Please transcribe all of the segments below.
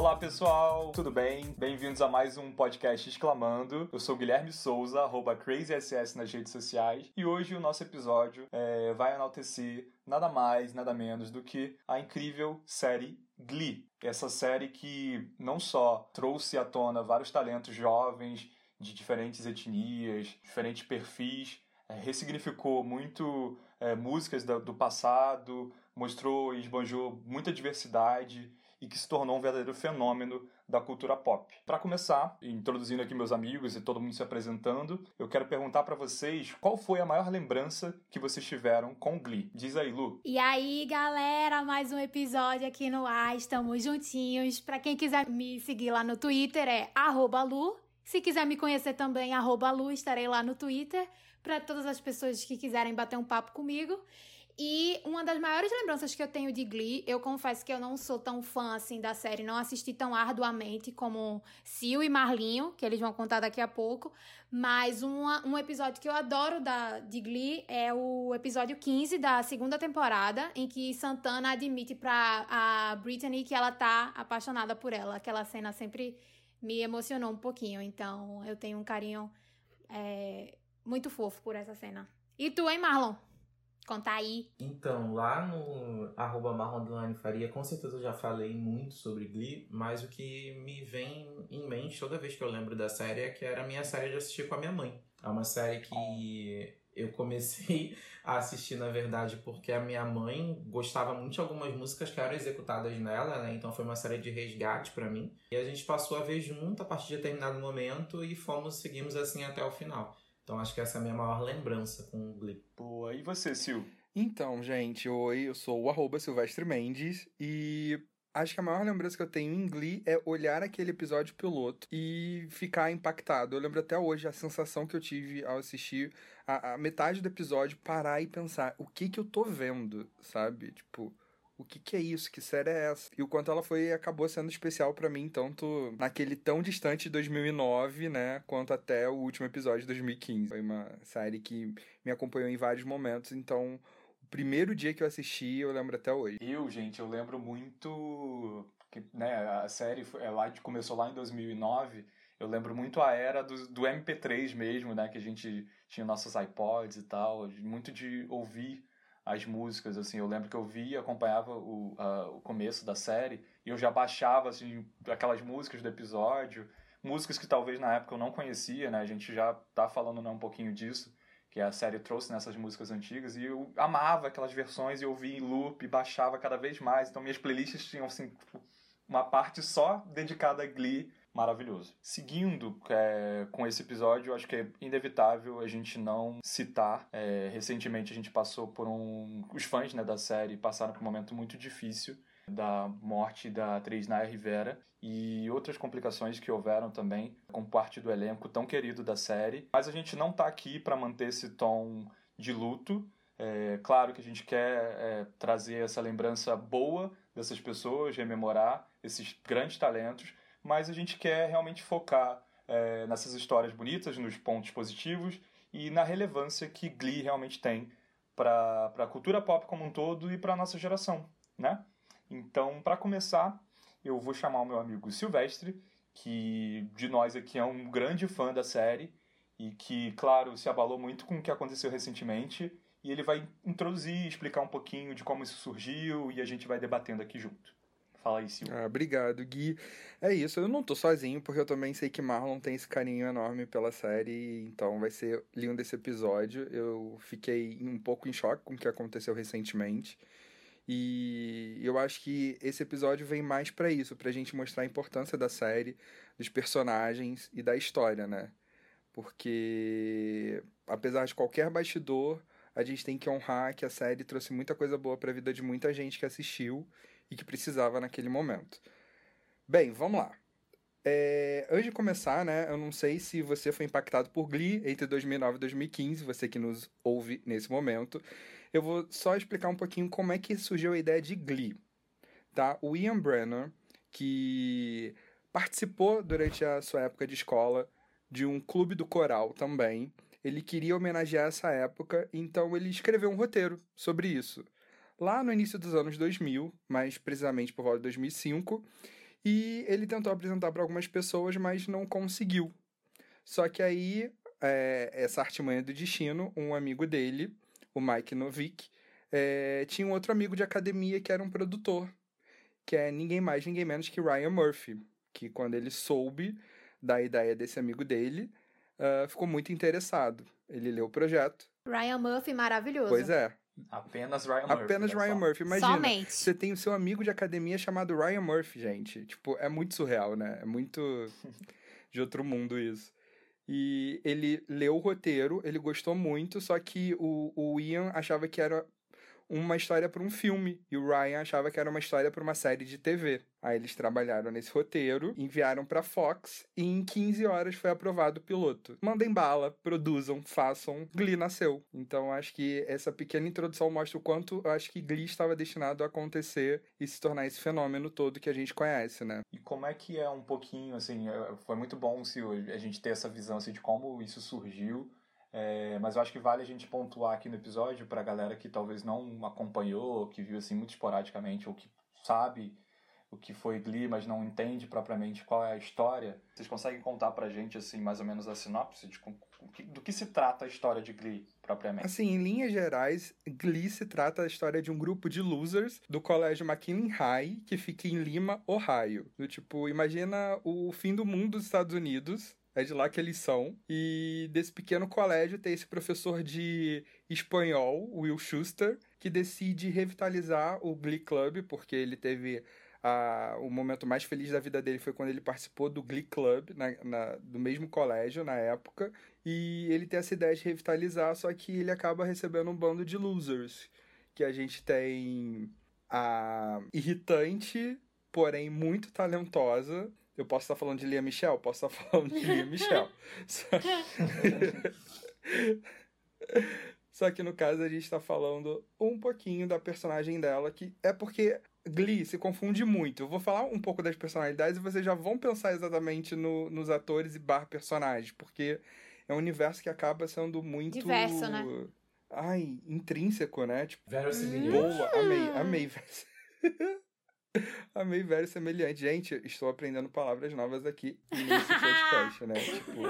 Olá pessoal, tudo bem? Bem-vindos a mais um podcast Exclamando. Eu sou Guilherme Souza, arroba CrazySS nas redes sociais, e hoje o nosso episódio é, vai enaltecer nada mais, nada menos do que a incrível série Glee. Essa série que não só trouxe à tona vários talentos jovens de diferentes etnias, diferentes perfis, é, ressignificou muito é, músicas do, do passado, mostrou e esbanjou muita diversidade e que se tornou um verdadeiro fenômeno da cultura pop. Para começar, introduzindo aqui meus amigos e todo mundo se apresentando, eu quero perguntar para vocês qual foi a maior lembrança que vocês tiveram com Glee. Diz aí, Lu. E aí, galera, mais um episódio aqui no ar, estamos juntinhos. Para quem quiser me seguir lá no Twitter é @lu. Se quiser me conhecer também, @lu, estarei lá no Twitter para todas as pessoas que quiserem bater um papo comigo. E uma das maiores lembranças que eu tenho de Glee, eu confesso que eu não sou tão fã assim da série, não assisti tão arduamente como Sil e Marlinho, que eles vão contar daqui a pouco. Mas uma, um episódio que eu adoro da, de Glee é o episódio 15 da segunda temporada, em que Santana admite pra a Brittany que ela tá apaixonada por ela. Aquela cena sempre me emocionou um pouquinho, então eu tenho um carinho é, muito fofo por essa cena. E tu, hein, Marlon? Conta aí. Então, lá no arroba Faria, com certeza eu já falei muito sobre Glee, mas o que me vem em mente toda vez que eu lembro da série é que era a minha série de assistir com a minha mãe. É uma série que eu comecei a assistir, na verdade, porque a minha mãe gostava muito de algumas músicas que eram executadas nela, né? Então foi uma série de resgate para mim. E a gente passou a ver junto a partir de determinado momento e fomos, seguimos assim até o final. Então acho que essa é a minha maior lembrança com o Glee. Boa. E você, Sil? Então, gente, oi, eu sou o arroba Silvestre Mendes e acho que a maior lembrança que eu tenho em Glee é olhar aquele episódio piloto e ficar impactado. Eu lembro até hoje a sensação que eu tive ao assistir a, a metade do episódio, parar e pensar o que que eu tô vendo, sabe? Tipo, o que, que é isso? Que série é essa? E o quanto ela foi acabou sendo especial para mim, tanto naquele tão distante de 2009, né, quanto até o último episódio de 2015. Foi uma série que me acompanhou em vários momentos, então o primeiro dia que eu assisti, eu lembro até hoje. Eu, gente, eu lembro muito que, né, a série foi, ela começou lá em 2009. Eu lembro muito a era do, do MP3 mesmo, né, que a gente tinha nossos iPods e tal, muito de ouvir as músicas, assim, eu lembro que eu via, acompanhava o, uh, o começo da série e eu já baixava, assim, aquelas músicas do episódio, músicas que talvez na época eu não conhecia, né, a gente já tá falando né, um pouquinho disso, que a série trouxe nessas músicas antigas, e eu amava aquelas versões e eu ouvia em loop, baixava cada vez mais, então minhas playlists tinham, assim, tipo, uma parte só dedicada a Glee, maravilhoso. Seguindo é, com esse episódio, acho que é inevitável a gente não citar. É, recentemente a gente passou por um. Os fãs né, da série passaram por um momento muito difícil da morte da atriz Naya Rivera e outras complicações que houveram também com parte do elenco tão querido da série. Mas a gente não está aqui para manter esse tom de luto. É, claro que a gente quer é, trazer essa lembrança boa dessas pessoas, rememorar esses grandes talentos, mas a gente quer realmente focar é, nessas histórias bonitas, nos pontos positivos e na relevância que Glee realmente tem para a cultura pop como um todo e para a nossa geração, né? Então, para começar, eu vou chamar o meu amigo Silvestre, que de nós aqui é um grande fã da série e que, claro, se abalou muito com o que aconteceu recentemente. E ele vai introduzir, explicar um pouquinho de como isso surgiu e a gente vai debatendo aqui junto. Fala aí. Ah, obrigado, Gui. É isso, eu não tô sozinho, porque eu também sei que Marlon tem esse carinho enorme pela série, então vai ser lindo esse episódio. Eu fiquei um pouco em choque com o que aconteceu recentemente. E eu acho que esse episódio vem mais para isso, pra gente mostrar a importância da série, dos personagens e da história, né? Porque apesar de qualquer bastidor, a gente tem que honrar que a série trouxe muita coisa boa para a vida de muita gente que assistiu e que precisava naquele momento. Bem, vamos lá. É, antes de começar, né, eu não sei se você foi impactado por Glee entre 2009 e 2015, você que nos ouve nesse momento. Eu vou só explicar um pouquinho como é que surgiu a ideia de Glee. Tá? O Ian Brenner, que participou durante a sua época de escola de um clube do coral também, ele queria homenagear essa época, então ele escreveu um roteiro sobre isso. Lá no início dos anos 2000, mais precisamente por volta de 2005, E ele tentou apresentar para algumas pessoas, mas não conseguiu. Só que aí, é, essa artimanha do destino, um amigo dele, o Mike Novick, é, tinha um outro amigo de academia que era um produtor, que é ninguém mais, ninguém menos que Ryan Murphy, que quando ele soube da ideia desse amigo dele, uh, ficou muito interessado. Ele leu o projeto. Ryan Murphy, maravilhoso. Pois é. Apenas Ryan Murphy. Apenas Ryan só. Murphy. Imagina, Somente. você tem o seu amigo de academia chamado Ryan Murphy, gente. Tipo, é muito surreal, né? É muito de outro mundo isso. E ele leu o roteiro, ele gostou muito, só que o, o Ian achava que era uma história para um filme e o Ryan achava que era uma história para uma série de TV. Aí eles trabalharam nesse roteiro, enviaram para Fox e em 15 horas foi aprovado o piloto. Mandem bala, produzam, façam. Glee nasceu. Então acho que essa pequena introdução mostra o quanto eu acho que Glee estava destinado a acontecer e se tornar esse fenômeno todo que a gente conhece, né? E como é que é um pouquinho, assim, é, foi muito bom se a gente ter essa visão assim, de como isso surgiu. É, mas eu acho que vale a gente pontuar aqui no episódio para a galera que talvez não acompanhou, que viu assim muito esporadicamente ou que sabe o que foi Glee, mas não entende propriamente qual é a história. Vocês conseguem contar pra gente assim mais ou menos a sinopse de do que se trata a história de Glee propriamente? Assim, em linhas gerais, Glee se trata da história de um grupo de losers do colégio McKinley High, que fica em Lima, Ohio. Do tipo, imagina o fim do mundo dos Estados Unidos, é de lá que eles são. E desse pequeno colégio tem esse professor de espanhol, Will Schuster, que decide revitalizar o Glee Club, porque ele teve a, o momento mais feliz da vida dele foi quando ele participou do Glee Club, na, na, do mesmo colégio na época. E ele tem essa ideia de revitalizar, só que ele acaba recebendo um bando de losers. Que a gente tem a irritante, porém muito talentosa, eu posso estar falando de Lia Michelle? Posso estar falando de Lia Michelle. Só... Só que no caso a gente está falando um pouquinho da personagem dela, que é porque Glee se confunde muito. Eu vou falar um pouco das personalidades e vocês já vão pensar exatamente no, nos atores e bar personagens, porque é um universo que acaba sendo muito. Diverso, né? Ai, intrínseco, né? Tipo, Verosimilhante. boa, amei, amei. Amei velho semelhante. Gente, estou aprendendo palavras novas aqui nesse podcast, né? Tipo.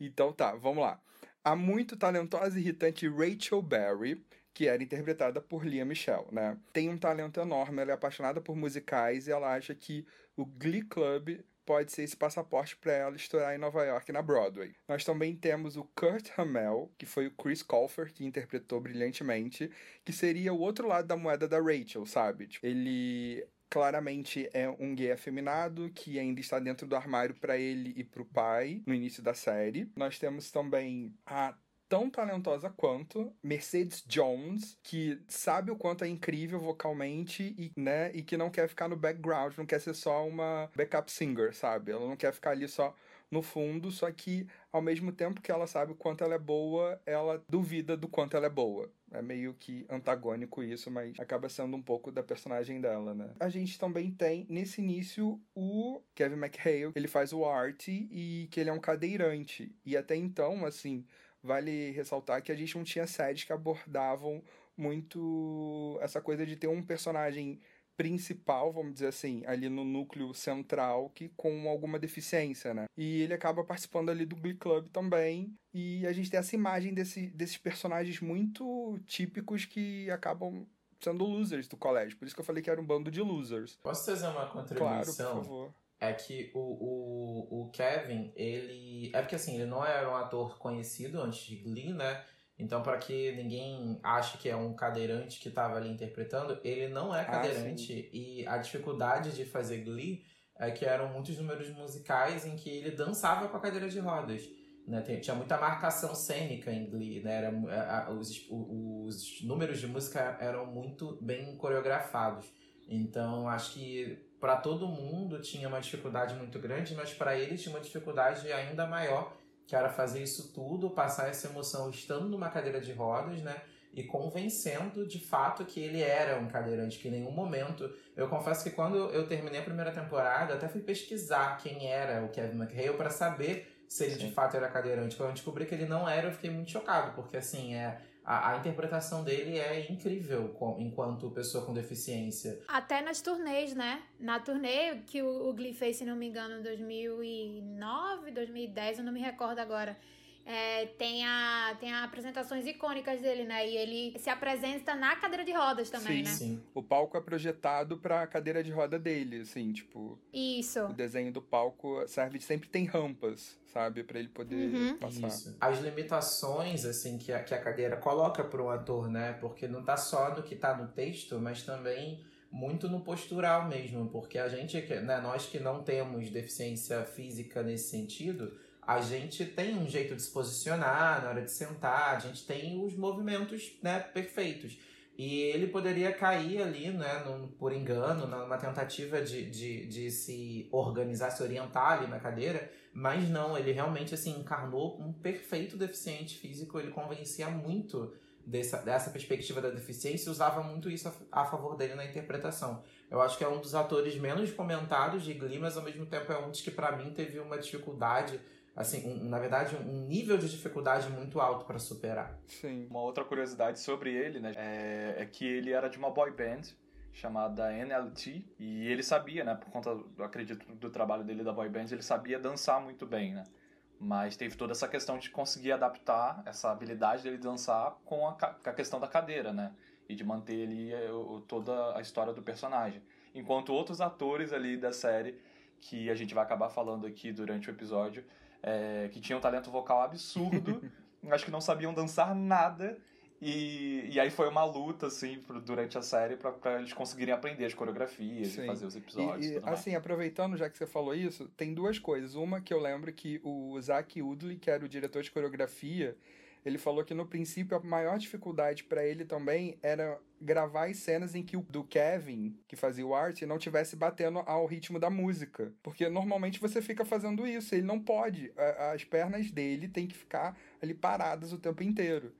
Então tá, vamos lá. A muito talentosa e irritante Rachel Berry, que era interpretada por Lia Michelle, né? Tem um talento enorme, ela é apaixonada por musicais e ela acha que o Glee Club pode ser esse passaporte para ela estourar em Nova York na Broadway. Nós também temos o Kurt Hamel, que foi o Chris Colfer que interpretou brilhantemente, que seria o outro lado da moeda da Rachel, sabe? Tipo, ele claramente é um gay afeminado que ainda está dentro do armário para ele e para o pai no início da série. Nós temos também a tão talentosa quanto Mercedes Jones, que sabe o quanto é incrível vocalmente e, né, e que não quer ficar no background, não quer ser só uma backup singer, sabe? Ela não quer ficar ali só no fundo, só que ao mesmo tempo que ela sabe o quanto ela é boa, ela duvida do quanto ela é boa. É meio que antagônico isso, mas acaba sendo um pouco da personagem dela, né? A gente também tem, nesse início, o Kevin McHale. Ele faz o Art e que ele é um cadeirante. E até então, assim, vale ressaltar que a gente não tinha séries que abordavam muito essa coisa de ter um personagem principal, vamos dizer assim, ali no núcleo central, que com alguma deficiência, né? E ele acaba participando ali do Glee Club também. E a gente tem essa imagem desse, desses personagens muito típicos que acabam sendo losers do colégio. Por isso que eu falei que era um bando de losers. Posso fazer uma contribuição? Claro, por favor. É que o, o, o Kevin, ele. É porque assim, ele não era um ator conhecido antes de Glee, né? Então, para que ninguém ache que é um cadeirante que estava ali interpretando, ele não é cadeirante. Ah, e a dificuldade de fazer Glee é que eram muitos números musicais em que ele dançava com a cadeira de rodas. Né? Tinha muita marcação cênica em Glee. Né? Era, os, os números de música eram muito bem coreografados. Então, acho que para todo mundo tinha uma dificuldade muito grande, mas para ele tinha uma dificuldade ainda maior que era fazer isso tudo, passar essa emoção estando numa cadeira de rodas, né? E convencendo de fato que ele era um cadeirante, que em nenhum momento. Eu confesso que quando eu terminei a primeira temporada, até fui pesquisar quem era o Kevin McHale para saber se ele Sim. de fato era cadeirante. Quando eu descobri que ele não era, eu fiquei muito chocado, porque assim, é a, a, interpretação dele é incrível com, enquanto pessoa com deficiência. Até nas turnês, né? Na turnê que o, o Glee fez, se não me engano, em 2009, 2010, eu não me recordo agora é, tem, a, tem apresentações icônicas dele, né? E ele se apresenta na cadeira de rodas também, sim, né? Sim, O palco é projetado pra cadeira de roda dele, assim, tipo. Isso. O desenho do palco serve sempre tem rampas, sabe? para ele poder uhum. passar. Isso. As limitações, assim, que a, que a cadeira coloca para um ator, né? Porque não tá só no que tá no texto, mas também muito no postural mesmo, porque a gente, né, nós que não temos deficiência física nesse sentido, a gente tem um jeito de se posicionar na hora de sentar, a gente tem os movimentos né, perfeitos. E ele poderia cair ali, né, num, por engano, numa tentativa de, de, de se organizar, se orientar ali na cadeira, mas não, ele realmente assim, encarnou um perfeito deficiente físico, ele convencia muito dessa, dessa perspectiva da deficiência e usava muito isso a, a, favor dele na interpretação. Eu acho que é um dos atores menos comentados de Glee, mas ao mesmo tempo é um dos que para mim teve uma dificuldade assim, um, na verdade, um nível de dificuldade muito alto para superar. Sim. Uma outra curiosidade sobre ele, né, é, é, que ele era de uma boy band chamada NLT e ele sabia, né, por conta, acredito, do trabalho dele da boy band, ele sabia dançar muito bem, né. Mas teve toda essa questão de conseguir adaptar essa habilidade dele dançar com a, com a questão da cadeira, né? E de manter ali eh, toda a história do personagem. Enquanto outros atores ali da série, que a gente vai acabar falando aqui durante o episódio, é, que tinham um talento vocal absurdo, acho que não sabiam dançar nada. E, e aí foi uma luta, assim, durante a série para eles conseguirem aprender as coreografias Sim. e fazer os episódios. E, e assim, aproveitando já que você falou isso, tem duas coisas. Uma que eu lembro que o Zach Woodley, que era o diretor de coreografia, ele falou que no princípio a maior dificuldade para ele também era gravar as cenas em que o do Kevin, que fazia o art, não tivesse batendo ao ritmo da música. Porque normalmente você fica fazendo isso, ele não pode. As pernas dele têm que ficar ali paradas o tempo inteiro.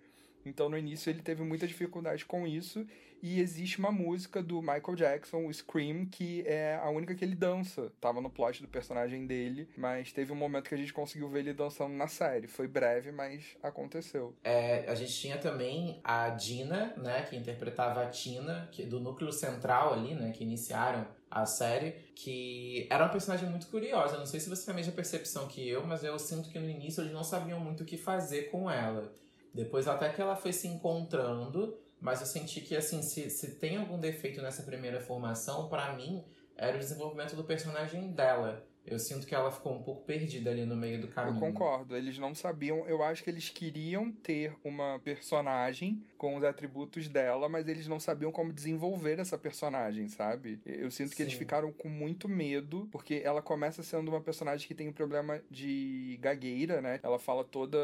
Então no início ele teve muita dificuldade com isso e existe uma música do Michael Jackson, o Scream, que é a única que ele dança. Tava no plot do personagem dele, mas teve um momento que a gente conseguiu ver ele dançando na série. Foi breve, mas aconteceu. É, a gente tinha também a Dina, né, que interpretava a Tina, que, do núcleo central ali, né, que iniciaram a série, que era uma personagem muito curiosa. Não sei se você tem a mesma percepção que eu, mas eu sinto que no início eles não sabiam muito o que fazer com ela. Depois até que ela foi se encontrando mas eu senti que, assim, se, se tem algum defeito nessa primeira formação, para mim, era o desenvolvimento do personagem dela. Eu sinto que ela ficou um pouco perdida ali no meio do caminho. Eu concordo. Eles não sabiam. Eu acho que eles queriam ter uma personagem com os atributos dela, mas eles não sabiam como desenvolver essa personagem, sabe? Eu sinto Sim. que eles ficaram com muito medo, porque ela começa sendo uma personagem que tem um problema de gagueira, né? Ela fala toda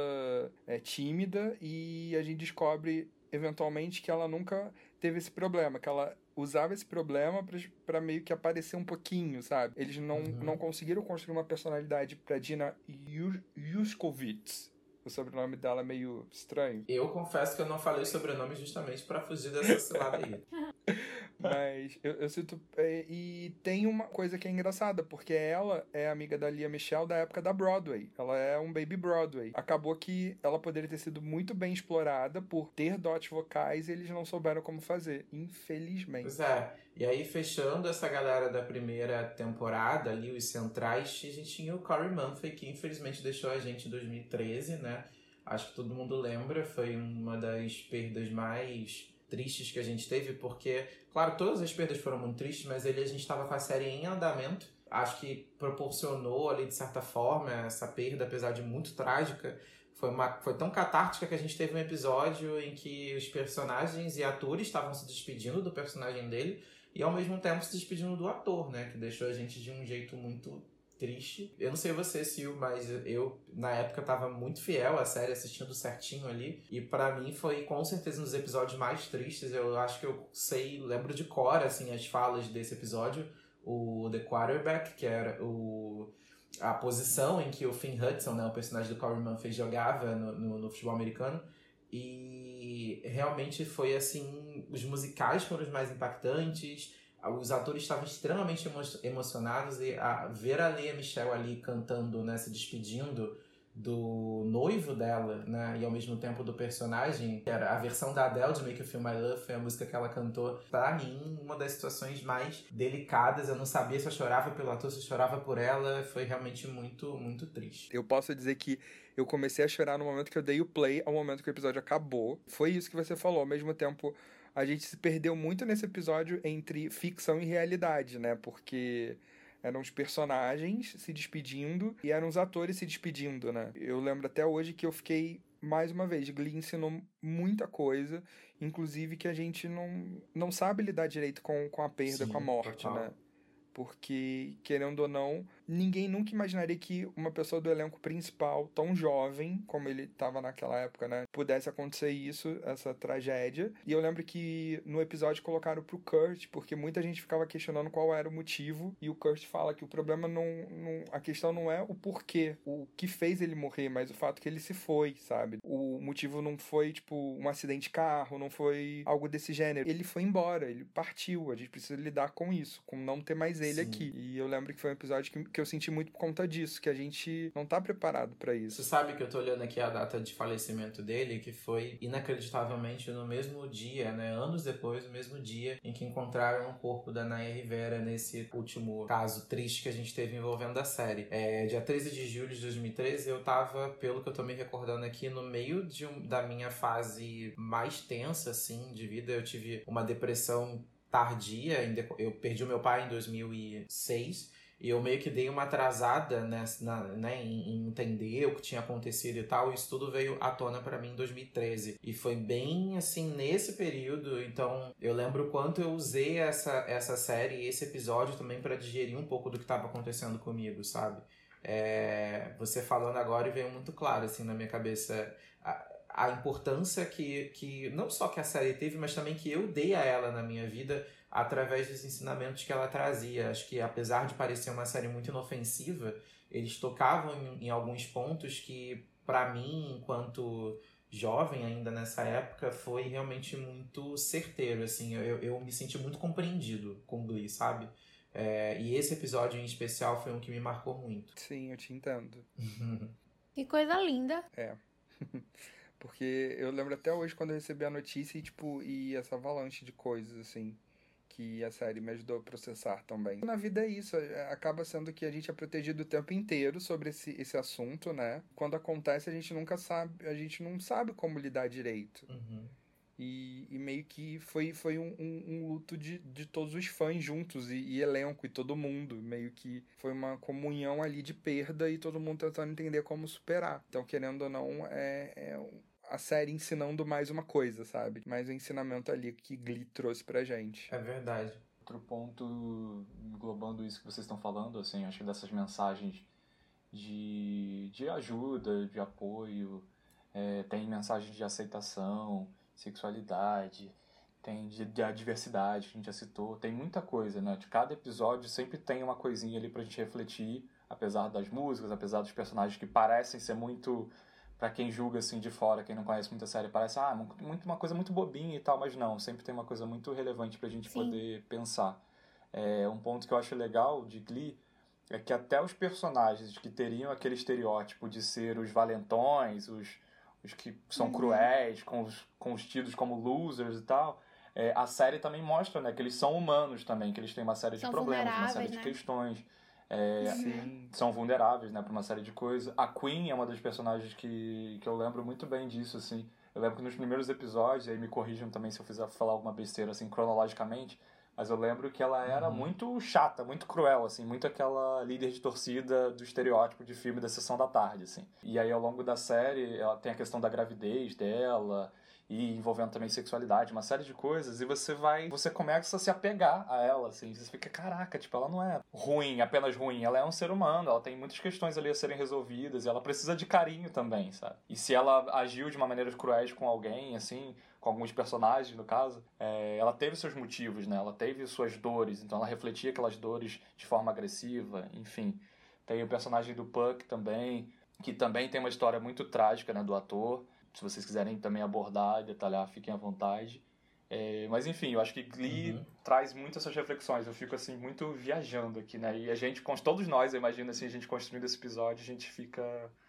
é, tímida e a gente descobre eventualmente que ela nunca teve esse problema, que ela usava esse problema para meio que aparecer um pouquinho, sabe? Eles não, uhum. não conseguiram construir uma personalidade pra Dina Yushkovitz. O sobrenome dela é meio estranho. Eu confesso que eu não falei o sobrenome justamente para fugir dessa cilada aí. Mas eu, eu sinto. É, e tem uma coisa que é engraçada, porque ela é amiga da Lia Michelle da época da Broadway. Ela é um baby Broadway. Acabou que ela poderia ter sido muito bem explorada por ter dotes vocais e eles não souberam como fazer, infelizmente. Pois é. E aí, fechando essa galera da primeira temporada ali, os centrais, a gente tinha o Corey Murphy, que infelizmente deixou a gente em 2013, né? Acho que todo mundo lembra, foi uma das perdas mais tristes que a gente teve, porque, claro, todas as perdas foram muito tristes, mas ele a gente estava com a série em andamento. Acho que proporcionou ali, de certa forma, essa perda, apesar de muito trágica. Foi, uma, foi tão catártica que a gente teve um episódio em que os personagens e atores estavam se despedindo do personagem dele e ao mesmo tempo se despedindo do ator, né? Que deixou a gente de um jeito muito triste. Eu não sei você, Sil, mas eu, na época, tava muito fiel à série, assistindo certinho ali. E para mim foi, com certeza, um dos episódios mais tristes. Eu acho que eu sei, lembro de cor, assim, as falas desse episódio. O The Quarterback, que era o a posição em que o Finn Hudson, né, o personagem do Corey Murphy, jogava no, no, no, futebol americano. E realmente foi assim: os musicais foram os mais impactantes, os atores estavam extremamente emo emocionados e a, ver a Lea Michelle ali cantando, né, se despedindo, do noivo dela, né? E ao mesmo tempo do personagem, que era a versão da Adele de Make You Feel My Love, foi a música que ela cantou. Pra mim, uma das situações mais delicadas. Eu não sabia se eu chorava pelo ator, se eu chorava por ela. Foi realmente muito, muito triste. Eu posso dizer que eu comecei a chorar no momento que eu dei o play, ao momento que o episódio acabou. Foi isso que você falou. Ao mesmo tempo, a gente se perdeu muito nesse episódio entre ficção e realidade, né? Porque eram os personagens se despedindo e eram os atores se despedindo, né? Eu lembro até hoje que eu fiquei, mais uma vez, Glee ensinou muita coisa, inclusive que a gente não, não sabe lidar direito com, com a perda, Sim, com a morte, total. né? Porque, querendo ou não, ninguém nunca imaginaria que uma pessoa do elenco principal, tão jovem como ele estava naquela época, né, pudesse acontecer isso, essa tragédia. E eu lembro que no episódio colocaram pro Kurt, porque muita gente ficava questionando qual era o motivo, e o Kurt fala que o problema não, não a questão não é o porquê, o que fez ele morrer, mas o fato que ele se foi, sabe? O motivo não foi tipo um acidente de carro, não foi algo desse gênero. Ele foi embora, ele partiu. A gente precisa lidar com isso, com não ter mais ele Sim. aqui. E eu lembro que foi um episódio que que eu senti muito por conta disso, que a gente não tá preparado para isso. Você sabe que eu tô olhando aqui a data de falecimento dele, que foi inacreditavelmente no mesmo dia, né? Anos depois, no mesmo dia em que encontraram o corpo da Naya Rivera nesse último caso triste que a gente teve envolvendo a série. É, dia 13 de julho de 2013, eu tava, pelo que eu tô me recordando aqui, no meio de um, da minha fase mais tensa, assim, de vida. Eu tive uma depressão tardia, eu perdi o meu pai em 2006 e eu meio que dei uma atrasada nessa, na, né, em, entender o que tinha acontecido e tal. Isso tudo veio à tona para mim em 2013. E foi bem assim nesse período. Então eu lembro quanto eu usei essa, essa série e esse episódio também para digerir um pouco do que estava acontecendo comigo, sabe? É, você falando agora veio muito claro assim na minha cabeça a, a importância que, que não só que a série teve, mas também que eu dei a ela na minha vida através dos ensinamentos que ela trazia. Acho que apesar de parecer uma série muito inofensiva, eles tocavam em, em alguns pontos que, para mim, enquanto jovem ainda nessa época, foi realmente muito certeiro. Assim, eu, eu me senti muito compreendido com Glee, sabe? É, e esse episódio em especial foi um que me marcou muito. Sim, eu te entendo. que coisa linda. É. Porque eu lembro até hoje quando eu recebi a notícia e, tipo, e essa avalanche de coisas, assim que a série me ajudou a processar também. Na vida é isso, é, acaba sendo que a gente é protegido o tempo inteiro sobre esse, esse assunto, né? Quando acontece, a gente nunca sabe, a gente não sabe como lidar direito. Uhum. E, e, meio que foi, foi um, um, um, luto de, de todos os fãs juntos e, e, elenco e todo mundo. Meio que foi uma comunhão ali de perda e todo mundo tentando entender como superar. Então, querendo ou não, é, é a série ensinando mais uma coisa, sabe? Mais um ensinamento ali que Glee trouxe pra gente. É verdade. Outro ponto, englobando isso que vocês estão falando, assim, acho que dessas mensagens de, de ajuda, de apoio, é, tem mensagens de aceitação, sexualidade, tem de, de a diversidade que a gente já citou, tem muita coisa, né? De cada episódio sempre tem uma coisinha ali pra gente refletir, apesar das músicas, apesar dos personagens que parecem ser muito para quem julga assim de fora, quem não conhece muita série, parece ah, muito, uma coisa muito bobinha e tal, mas não, sempre tem uma coisa muito relevante pra gente Sim. poder pensar. É, um ponto que eu acho legal de Glee é que até os personagens que teriam aquele estereótipo de ser os valentões, os, os que são uhum. cruéis, com os, com os tidos como losers e tal, é, a série também mostra né, que eles são humanos também, que eles têm uma série são de problemas, uma série né? de questões. É, são vulneráveis, né, para uma série de coisas. A Queen é uma das personagens que, que eu lembro muito bem disso, assim. Eu lembro que nos primeiros episódios, aí me corrijam também se eu fizer falar alguma besteira, assim, cronologicamente, mas eu lembro que ela era uhum. muito chata, muito cruel, assim, muito aquela líder de torcida do estereótipo de filme da sessão da tarde, assim. E aí, ao longo da série, ela tem a questão da gravidez dela, e envolvendo também sexualidade, uma série de coisas, e você vai, você começa a se apegar a ela, assim, você fica, caraca, tipo, ela não é ruim, apenas ruim, ela é um ser humano, ela tem muitas questões ali a serem resolvidas, e ela precisa de carinho também, sabe? E se ela agiu de uma maneira cruel com alguém, assim, com alguns personagens, no caso, é, ela teve seus motivos, né? Ela teve suas dores, então ela refletia aquelas dores de forma agressiva, enfim. Tem o personagem do Puck também, que também tem uma história muito trágica, né, do ator, se vocês quiserem também abordar e detalhar, fiquem à vontade. É, mas enfim, eu acho que Glee uhum. traz muito essas reflexões. Eu fico assim muito viajando aqui, né? E a gente, todos nós, eu imagino assim, a gente construindo esse episódio, a gente fica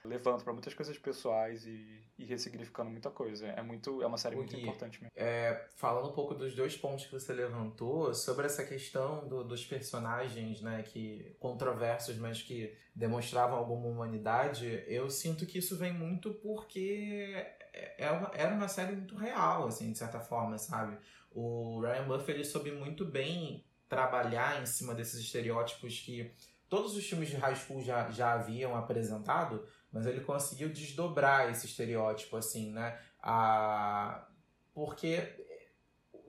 levando para muitas coisas pessoais e, e, ressignificando muita coisa. É muito, é uma série muito importante mesmo. É, falando um pouco dos dois pontos que você levantou sobre essa questão do, dos personagens, né, que controversos, mas que demonstravam alguma humanidade, eu sinto que isso vem muito porque é, é uma, era uma série muito real, assim, de certa forma, sabe? O Ryan Murphy, ele soube muito bem trabalhar em cima desses estereótipos que todos os filmes de high school já, já haviam apresentado, mas ele conseguiu desdobrar esse estereótipo, assim, né? A... Porque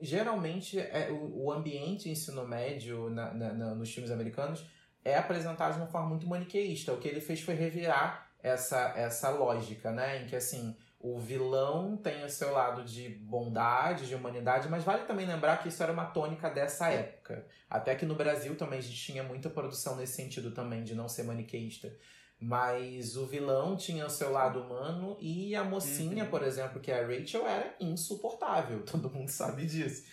geralmente é, o, o ambiente ensino médio na, na, na, nos filmes americanos é apresentado de uma forma muito maniqueísta. O que ele fez foi revirar essa, essa lógica, né? Em que, assim, o vilão tem o seu lado de bondade, de humanidade, mas vale também lembrar que isso era uma tônica dessa época. Até que no Brasil também a gente tinha muita produção nesse sentido também, de não ser maniqueísta. Mas o vilão tinha o seu lado humano e a mocinha, uhum. por exemplo, que é a Rachel, era insuportável. Todo mundo sabe disso.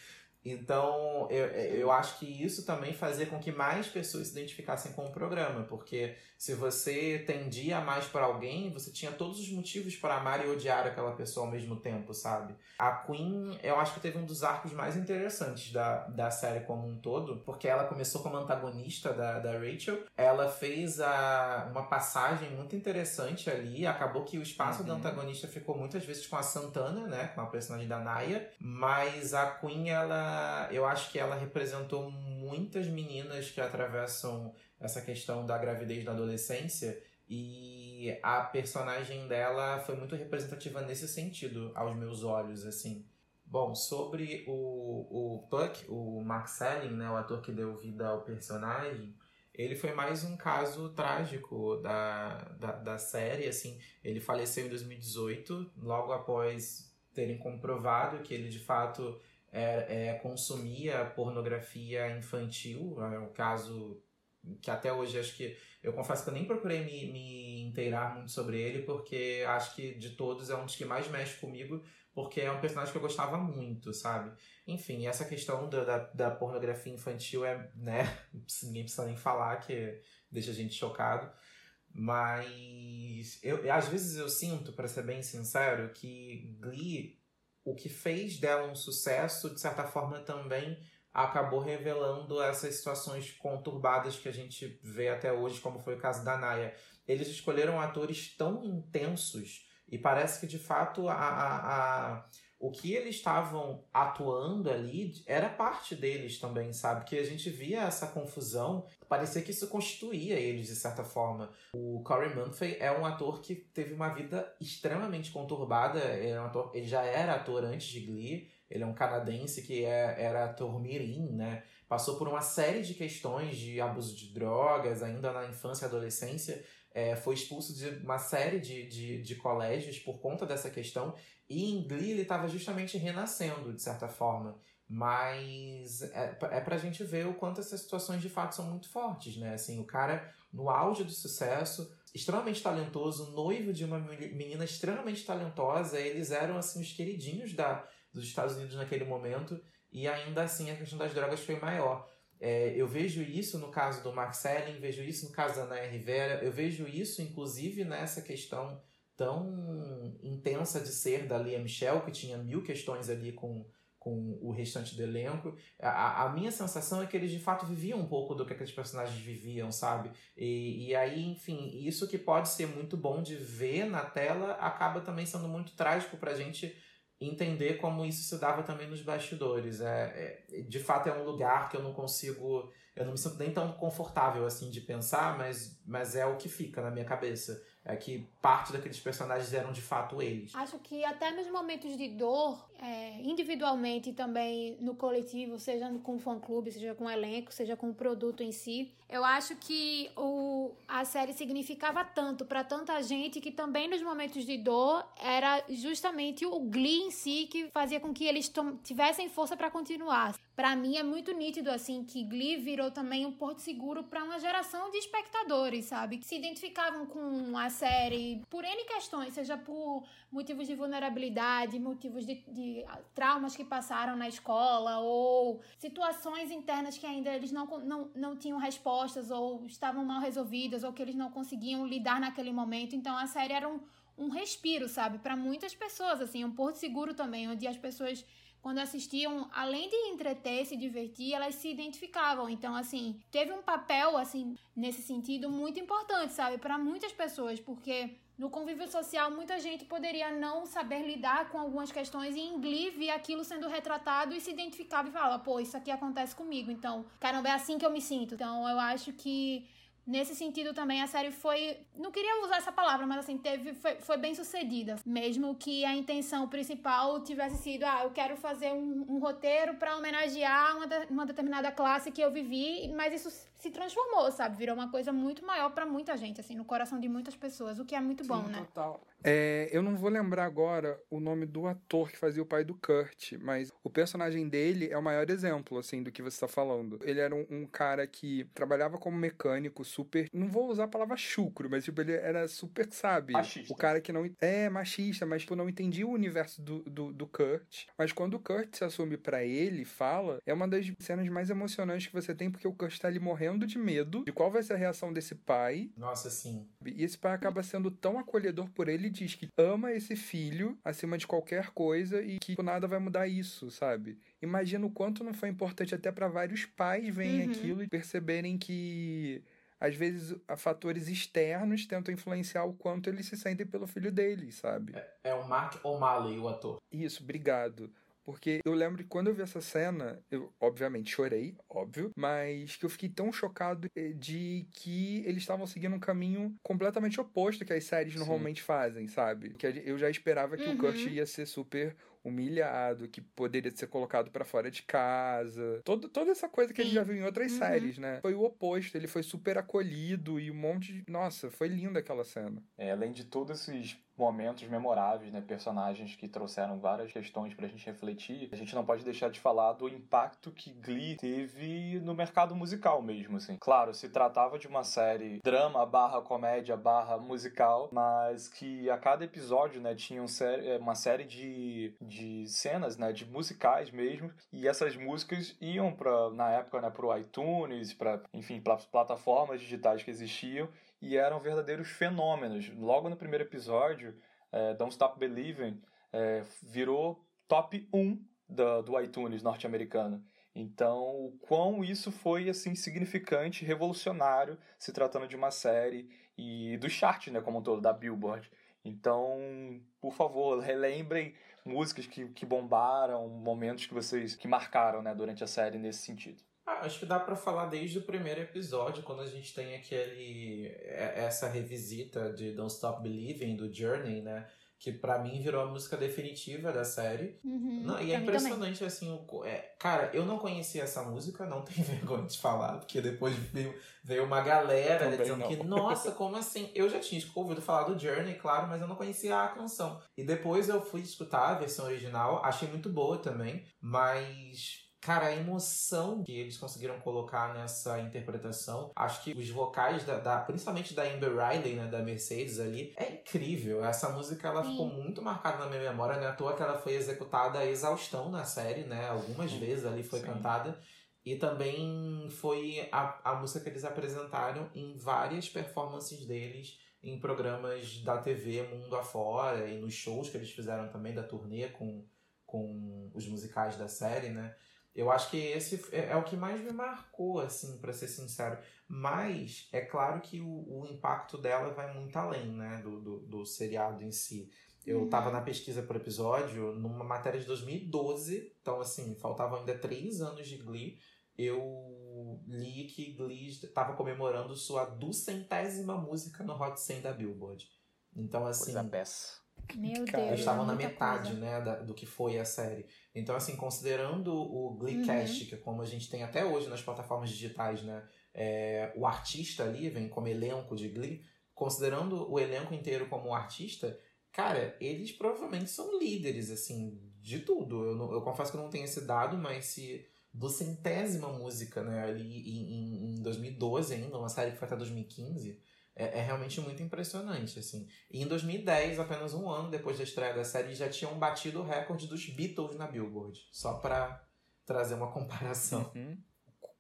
Então, eu, eu acho que isso também fazia com que mais pessoas se identificassem com o programa, porque se você tendia mais para alguém, você tinha todos os motivos para amar e odiar aquela pessoa ao mesmo tempo, sabe? A Queen, eu acho que teve um dos arcos mais interessantes da, da série como um todo, porque ela começou como antagonista da, da Rachel, ela fez a, uma passagem muito interessante ali, acabou que o espaço uhum. do antagonista ficou muitas vezes com a Santana, né, com a personagem da Naya, mas a Queen, ela, eu acho que ela representou muitas meninas que atravessam essa questão da gravidez na adolescência e a personagem dela foi muito representativa nesse sentido, aos meus olhos, assim. Bom, sobre o, o Puck, o Mark Selling, né, o ator que deu vida ao personagem, ele foi mais um caso trágico da, da, da série, assim. Ele faleceu em 2018, logo após terem comprovado que ele, de fato, é, é, consumia pornografia infantil, é um caso que até hoje acho que eu confesso que eu nem procurei me, me inteirar muito sobre ele porque acho que de todos é um dos que mais mexe comigo porque é um personagem que eu gostava muito, sabe? Enfim, essa questão da, da, da pornografia infantil é, né, ninguém precisa nem falar que deixa a gente chocado. Mas eu, às vezes eu sinto, para ser bem sincero, que Glee, o que fez dela um sucesso, de certa forma também acabou revelando essas situações conturbadas que a gente vê até hoje, como foi o caso da Naya. Eles escolheram atores tão intensos e parece que de fato a, a, a o que eles estavam atuando ali era parte deles também, sabe? Que a gente via essa confusão, parecia que isso constituía eles de certa forma. O Corey Murphy é um ator que teve uma vida extremamente conturbada, ele, é um ator, ele já era ator antes de Glee, ele é um canadense que é, era ator mirim, né? Passou por uma série de questões de abuso de drogas, ainda na infância e adolescência. É, foi expulso de uma série de, de, de colégios por conta dessa questão. E em Glee ele estava justamente renascendo, de certa forma. Mas é, é pra gente ver o quanto essas situações de fato são muito fortes, né? Assim, o cara no auge do sucesso, extremamente talentoso, noivo de uma menina extremamente talentosa, eles eram assim os queridinhos da, dos Estados Unidos naquele momento, e ainda assim a questão das drogas foi maior. É, eu vejo isso no caso do Mark Selling, vejo isso no caso da Naya Rivera, eu vejo isso inclusive nessa questão tão intensa de ser da Lia Michelle, que tinha mil questões ali com, com o restante do elenco. A, a minha sensação é que eles de fato viviam um pouco do que aqueles personagens viviam, sabe? E, e aí, enfim, isso que pode ser muito bom de ver na tela acaba também sendo muito trágico pra gente entender como isso se dava também nos bastidores. É, é, de fato, é um lugar que eu não consigo. Eu não me sinto nem tão confortável assim de pensar, mas, mas é o que fica na minha cabeça é que parte daqueles personagens eram de fato eles. Acho que até nos momentos de dor, é, individualmente e também no coletivo, seja com o fã-clube, seja com o elenco, seja com o produto em si, eu acho que o, a série significava tanto para tanta gente que também nos momentos de dor era justamente o Glee em si que fazia com que eles tivessem força para continuar. para mim é muito nítido assim que Glee virou também um porto seguro para uma geração de espectadores, sabe? Que se identificavam com a série por N questões, seja por motivos de vulnerabilidade, motivos de, de traumas que passaram na escola ou situações internas que ainda eles não, não, não tinham ou estavam mal resolvidas ou que eles não conseguiam lidar naquele momento. Então a série era um, um respiro, sabe? Para muitas pessoas, assim, um porto seguro também, onde as pessoas quando assistiam, além de entreter, se divertir, elas se identificavam. Então, assim, teve um papel, assim, nesse sentido, muito importante, sabe, para muitas pessoas, porque no convívio social muita gente poderia não saber lidar com algumas questões e em Glee via aquilo sendo retratado e se identificava e falava, pô, isso aqui acontece comigo, então, caramba, é assim que eu me sinto. Então, eu acho que Nesse sentido também a série foi, não queria usar essa palavra, mas assim, teve foi, foi bem sucedida. Mesmo que a intenção principal tivesse sido, ah, eu quero fazer um, um roteiro para homenagear uma, de, uma determinada classe que eu vivi, mas isso se transformou, sabe? Virou uma coisa muito maior para muita gente, assim, no coração de muitas pessoas, o que é muito Sim, bom, né? Total. É, eu não vou lembrar agora o nome do ator que fazia o pai do Kurt, mas o personagem dele é o maior exemplo, assim, do que você está falando. Ele era um, um, cara que trabalhava como mecânico, super. Não vou usar a palavra chucro, mas, tipo, ele era super, sabe? Machista. O cara que não. É, machista, mas, tipo, não entendia o universo do, do, do Kurt. Mas quando o Kurt se assume para ele fala, é uma das cenas mais emocionantes que você tem, porque o Kurt tá ali morrendo de medo de qual vai ser a reação desse pai. Nossa, sim. E esse pai acaba sendo tão acolhedor por ele diz que ama esse filho acima de qualquer coisa e que nada vai mudar isso, sabe? Imagina o quanto não foi importante até para vários pais verem uhum. aquilo e perceberem que às vezes fatores externos tentam influenciar o quanto eles se sentem pelo filho deles, sabe? É, é o Mark O'Malley, o ator. Isso, obrigado. Porque eu lembro que quando eu vi essa cena, eu obviamente chorei, óbvio, mas que eu fiquei tão chocado eh, de que eles estavam seguindo um caminho completamente oposto que as séries Sim. normalmente fazem, sabe? Que eu já esperava que uhum. o Kurt ia ser super humilhado, que poderia ser colocado para fora de casa. Todo, toda essa coisa que Sim. a gente já viu em outras uhum. séries, né? Foi o oposto, ele foi super acolhido e um monte de. Nossa, foi linda aquela cena. É, além de todos esses momentos memoráveis, né? Personagens que trouxeram várias questões pra gente refletir. A gente não pode deixar de falar do impacto que Glee teve no mercado musical mesmo, assim. Claro, se tratava de uma série drama barra comédia barra musical, mas que a cada episódio, né, tinha um sé uma série de, de cenas, né, de musicais mesmo, e essas músicas iam para na época, né, pro iTunes, para enfim, para plataformas digitais que existiam e eram verdadeiros fenômenos. Logo no primeiro episódio, é, Don't Stop Believing é, virou top 1 do, do iTunes norte-americano. Então, o quão isso foi assim significante, revolucionário, se tratando de uma série e do chart, né, como um todo, da Billboard. Então, por favor, relembrem músicas que, que bombaram, momentos que vocês que marcaram, né, durante a série nesse sentido. Ah, acho que dá para falar desde o primeiro episódio, quando a gente tem aquele é, essa revisita de Don't Stop Believing do Journey, né? Que para mim virou a música definitiva da série. Uhum, não, e é impressionante, também. assim, o, é, cara, eu não conhecia essa música, não tenho vergonha de falar, porque depois veio, veio uma galera dizendo não. que, nossa, como assim? Eu já tinha ouvido falar do Journey, claro, mas eu não conhecia a canção. E depois eu fui escutar a versão original, achei muito boa também, mas Cara, a emoção que eles conseguiram colocar nessa interpretação, acho que os vocais, da, da principalmente da Amber Riley, né, da Mercedes ali, é incrível. Essa música, ela Sim. ficou muito marcada na minha memória, né? À toa que ela foi executada a exaustão na série, né? Algumas Sim. vezes ali foi Sim. cantada. E também foi a, a música que eles apresentaram em várias performances deles em programas da TV mundo afora e nos shows que eles fizeram também da turnê com, com os musicais da série, né? Eu acho que esse é, é o que mais me marcou, assim, para ser sincero. Mas é claro que o, o, impacto dela vai muito além, né, do, do, do seriado em si. Eu uhum. tava na pesquisa por episódio numa matéria de 2012, então assim, faltavam ainda três anos de Glee. Eu li que Glee estava comemorando sua duzentésima música no Hot 100 da Billboard. Então assim. Meu Deus. Eles estavam na metade, coisa. né, da, do que foi a série. Então, assim, considerando o Gleecast, uhum. que é como a gente tem até hoje nas plataformas digitais, né, é, o artista ali vem como elenco de Glee, considerando o elenco inteiro como um artista, cara, eles provavelmente são líderes, assim, de tudo. Eu, não, eu confesso que eu não tenho esse dado, mas se do centésima música, né, ali em, em 2012 ainda, uma série que foi até 2015, é, é, realmente muito impressionante, assim. E em 2010, apenas um ano depois da estreia da série, já tinham batido o recorde dos Beatles na Billboard. Só para trazer uma comparação. Uhum.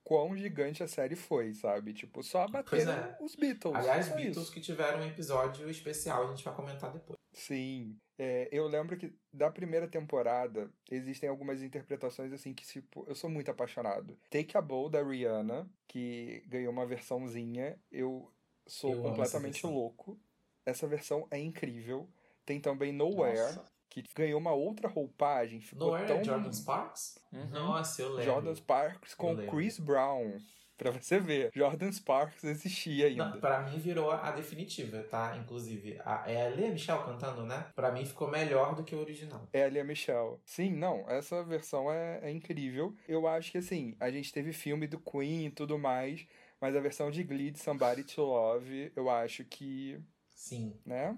Quão gigante a série foi, sabe? Tipo, só bateram é. os Beatles. Aliás, Beatles isso. que tiveram um episódio especial, a gente vai comentar depois. Sim. É, eu lembro que da primeira temporada existem algumas interpretações assim que tipo, eu sou muito apaixonado. Take a Bow da Rihanna, que ganhou uma versãozinha, eu sou eu completamente essa louco. Essa versão é incrível. Tem também Nowhere, Nossa. que ganhou uma outra roupagem. Ficou Nowhere tão... é Jordan Sparks? Uhum. Nossa, eu lembro. Jordan Sparks com Chris Brown. Pra você ver, Jordan Sparks existia ainda. Não, pra mim virou a definitiva, tá? Inclusive, a, é a Lea Michelle cantando, né? Pra mim ficou melhor do que o original. É a Lea Michelle. Sim, não, essa versão é, é incrível. Eu acho que, assim, a gente teve filme do Queen e tudo mais, mas a versão de Glee de Somebody to Love, eu acho que. Sim. Né?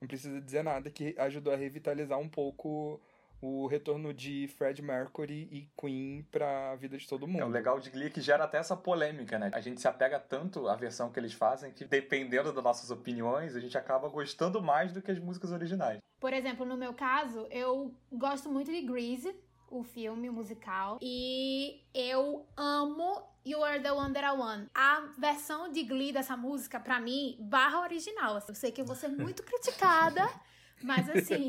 Não precisa dizer nada, que ajudou a revitalizar um pouco o retorno de Fred Mercury e Queen pra vida de todo mundo. É o legal de Glee é que gera até essa polêmica, né? A gente se apega tanto à versão que eles fazem que, dependendo das nossas opiniões, a gente acaba gostando mais do que as músicas originais. Por exemplo, no meu caso, eu gosto muito de Grease, o filme, o musical. E eu amo You Are the One That I Want. A versão de Glee dessa música, pra mim, barra original. Eu sei que eu vou ser muito criticada, mas assim,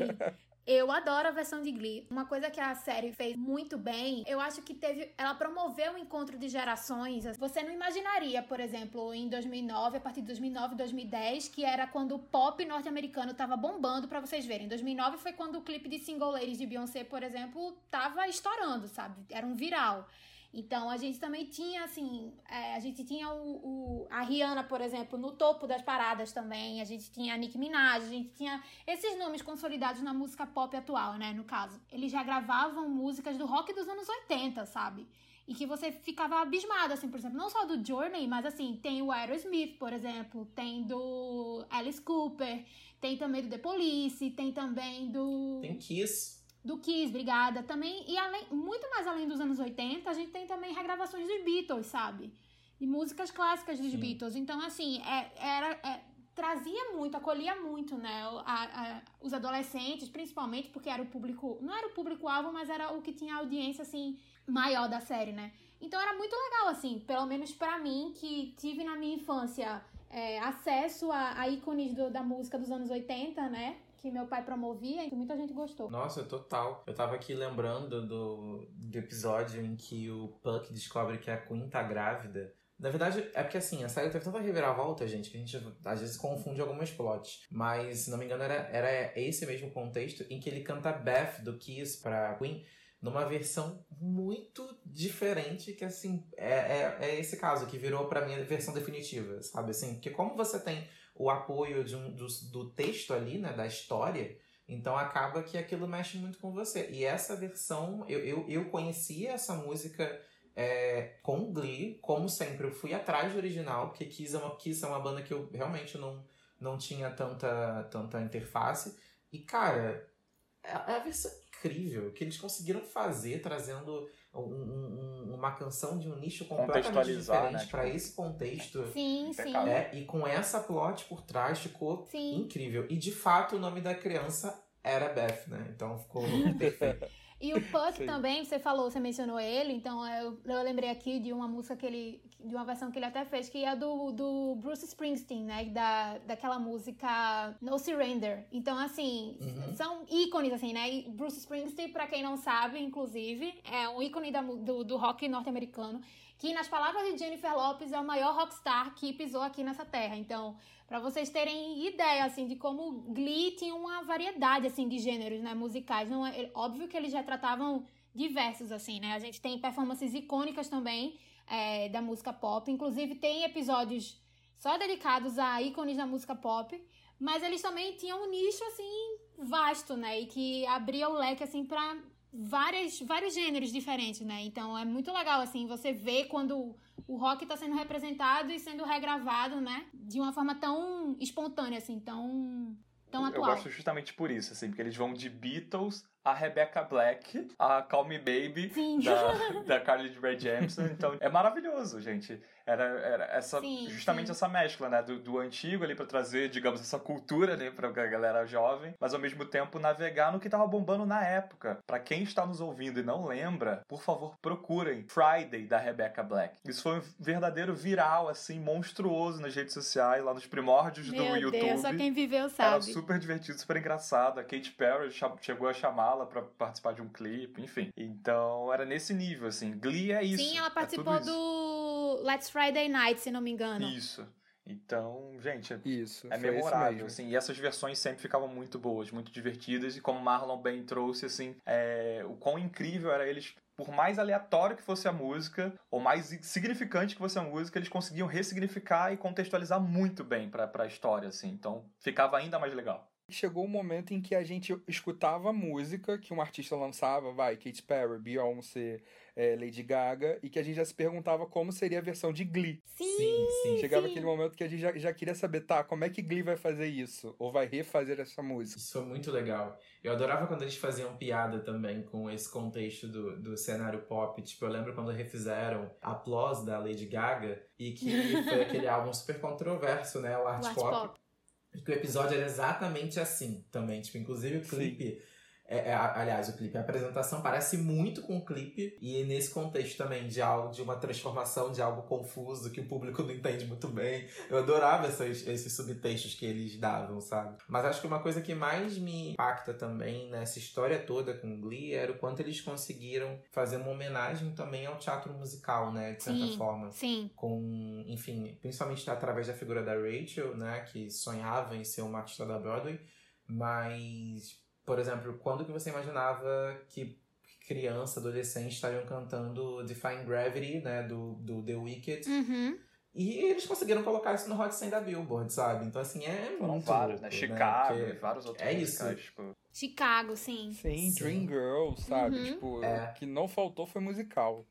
eu adoro a versão de Glee. Uma coisa que a série fez muito bem, eu acho que teve. Ela promoveu o encontro de gerações. Você não imaginaria, por exemplo, em 2009, a partir de 2009, 2010, que era quando o pop norte-americano tava bombando para vocês verem. 2009 foi quando o clipe de Single Ladies de Beyoncé, por exemplo, tava estourando, sabe? Era um viral. Então a gente também tinha, assim, é, a gente tinha o, o, a Rihanna, por exemplo, no topo das paradas também. A gente tinha a Nicki Minaj, a gente tinha esses nomes consolidados na música pop atual, né? No caso. Eles já gravavam músicas do rock dos anos 80, sabe? E que você ficava abismado, assim, por exemplo, não só do Journey, mas assim, tem o Aerosmith, por exemplo, tem do Alice Cooper, tem também do The Police, tem também do. Tem Kiss do Kiss, obrigada. Também, e além, muito mais além dos anos 80, a gente tem também regravações dos Beatles, sabe? E músicas clássicas dos Sim. Beatles. Então, assim, é, era. É, trazia muito, acolhia muito, né? A, a, os adolescentes, principalmente, porque era o público. Não era o público-alvo, mas era o que tinha audiência, assim, maior da série, né? Então era muito legal, assim, pelo menos para mim, que tive na minha infância é, acesso a, a ícones do, da música dos anos 80, né? Que meu pai promovia e muita gente gostou. Nossa, total. Eu tava aqui lembrando do, do episódio em que o Puck descobre que a Queen tá grávida. Na verdade, é porque assim, a série teve tanta reviravolta, gente, que a gente às vezes confunde algumas plots. Mas, se não me engano, era, era esse mesmo contexto em que ele canta Beth do Kiss pra Queen numa versão muito diferente, que assim, é, é, é esse caso que virou pra mim a versão definitiva, sabe? Assim, porque como você tem o apoio de um, do, do texto ali, né, da história, então acaba que aquilo mexe muito com você. E essa versão, eu, eu, eu conhecia essa música é, com Glee, como sempre, eu fui atrás do original, porque Kiss é uma, Kiss é uma banda que eu realmente não, não tinha tanta, tanta interface. E, cara, é, é a versão incrível que eles conseguiram fazer, trazendo um, um, uma canção de um nicho completamente diferente né? para tipo, esse contexto. Sim, sim. É, e com essa plot por trás ficou sim. incrível. E de fato o nome da criança era Beth, né? Então ficou perfeito. E o Puck também, você falou, você mencionou ele, então eu, eu lembrei aqui de uma música que ele. de uma versão que ele até fez, que é do, do Bruce Springsteen, né? Da, daquela música No Surrender. Então, assim, uhum. são ícones, assim, né? E Bruce Springsteen, pra quem não sabe, inclusive, é um ícone da, do, do rock norte-americano, que, nas palavras de Jennifer Lopez, é o maior rockstar que pisou aqui nessa terra. Então para vocês terem ideia, assim, de como Glee tinha uma variedade, assim, de gêneros, né, musicais. Não é, óbvio que eles já tratavam diversos, assim, né? A gente tem performances icônicas também é, da música pop. Inclusive, tem episódios só dedicados a ícones da música pop. Mas eles também tinham um nicho, assim, vasto, né? E que abria o leque, assim, pra várias, vários gêneros diferentes, né? Então, é muito legal, assim, você ver quando o rock está sendo representado e sendo regravado, né? De uma forma tão espontânea, assim, tão, tão atual. Eu gosto justamente por isso, assim, porque eles vão de Beatles a Rebecca Black, a Call Me Baby Sim. da, da Carly Rae Jepsen. Então é maravilhoso, gente. Era, era essa, Sim, justamente sim. essa mescla, né? Do, do antigo ali pra trazer, digamos, essa cultura, né? Pra galera jovem, mas ao mesmo tempo navegar no que tava bombando na época. Pra quem está nos ouvindo e não lembra, por favor, procurem Friday da Rebecca Black. Isso foi um verdadeiro viral, assim, monstruoso nas redes sociais, lá nos primórdios do Meu YouTube. Deus, só quem viveu Era sabe. super divertido, super engraçado. A Katy Perry chegou a chamá-la pra participar de um clipe, enfim. Então era nesse nível, assim. Glee é isso. Sim, ela é participou tudo isso. Do Let's Friday Night, se não me engano. Isso. Então, gente, é Isso, é memorável, assim, e essas versões sempre ficavam muito boas, muito divertidas, e como Marlon bem trouxe, assim, é, o quão incrível era eles, por mais aleatório que fosse a música, ou mais significante que fosse a música, eles conseguiam ressignificar e contextualizar muito bem pra, pra história, assim, então ficava ainda mais legal. Chegou um momento em que a gente escutava música que um artista lançava, vai, Katy Perry, Beyoncé, eh, Lady Gaga, e que a gente já se perguntava como seria a versão de Glee. Sim, Sim, sim. Chegava sim. aquele momento que a gente já, já queria saber, tá, como é que Glee vai fazer isso? Ou vai refazer essa música? Isso foi muito legal. Eu adorava quando eles faziam piada também com esse contexto do, do cenário pop. Tipo, eu lembro quando refizeram Applause da Lady Gaga e que foi aquele álbum super controverso, né? O Art, O Art Pop. Pop. E que o episódio era exatamente assim também. Tipo, inclusive o clipe. É, é, aliás, o clipe, a apresentação parece muito com o clipe, e nesse contexto também de algo, de uma transformação de algo confuso que o público não entende muito bem. Eu adorava essas, esses subtextos que eles davam, sabe? Mas acho que uma coisa que mais me impacta também nessa história toda com Glee era o quanto eles conseguiram fazer uma homenagem também ao teatro musical, né? De certa Sim. forma Sim. com, enfim, principalmente através da figura da Rachel, né, que sonhava em ser uma artista da Broadway, mas, por exemplo, quando que você imaginava que criança, adolescente estariam cantando Defying Gravity, né, do, do The Wicked, Uhum. e eles conseguiram colocar isso no Hot 100 da Billboard, sabe? Então, assim, é Foram muito vários, né? louco, Chicago e vários outros é isso. musicais, tipo, Chicago, sim. Sim, Sim. Dream Girl, sabe? Uhum. Tipo, É. o que não faltou foi musical.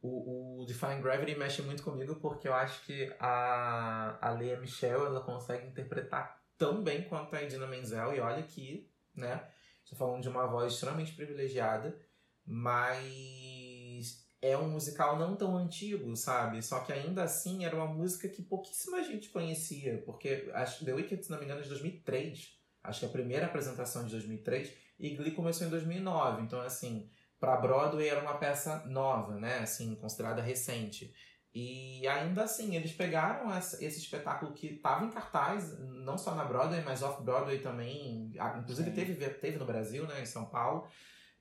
O, o Defying Gravity mexe muito comigo porque eu acho que a, a Lea Michelle ela consegue interpretar tão bem quanto a Idina Menzel. E olha que, né, estou falando de uma voz extremamente privilegiada, mas é um musical não tão antigo, sabe? Só que ainda assim era uma música que pouquíssima gente conhecia, porque The Wicked, se não me engano, é de 2003. Acho que a primeira apresentação é de 2003 e Glee começou em 2009. Então, assim, para Broadway era uma peça nova, né? Assim, considerada recente. E ainda assim, eles pegaram esse espetáculo que estava em cartaz, não só na Broadway, mas off-Broadway também. Inclusive Sim. teve, teve no Brasil, né? Em São Paulo.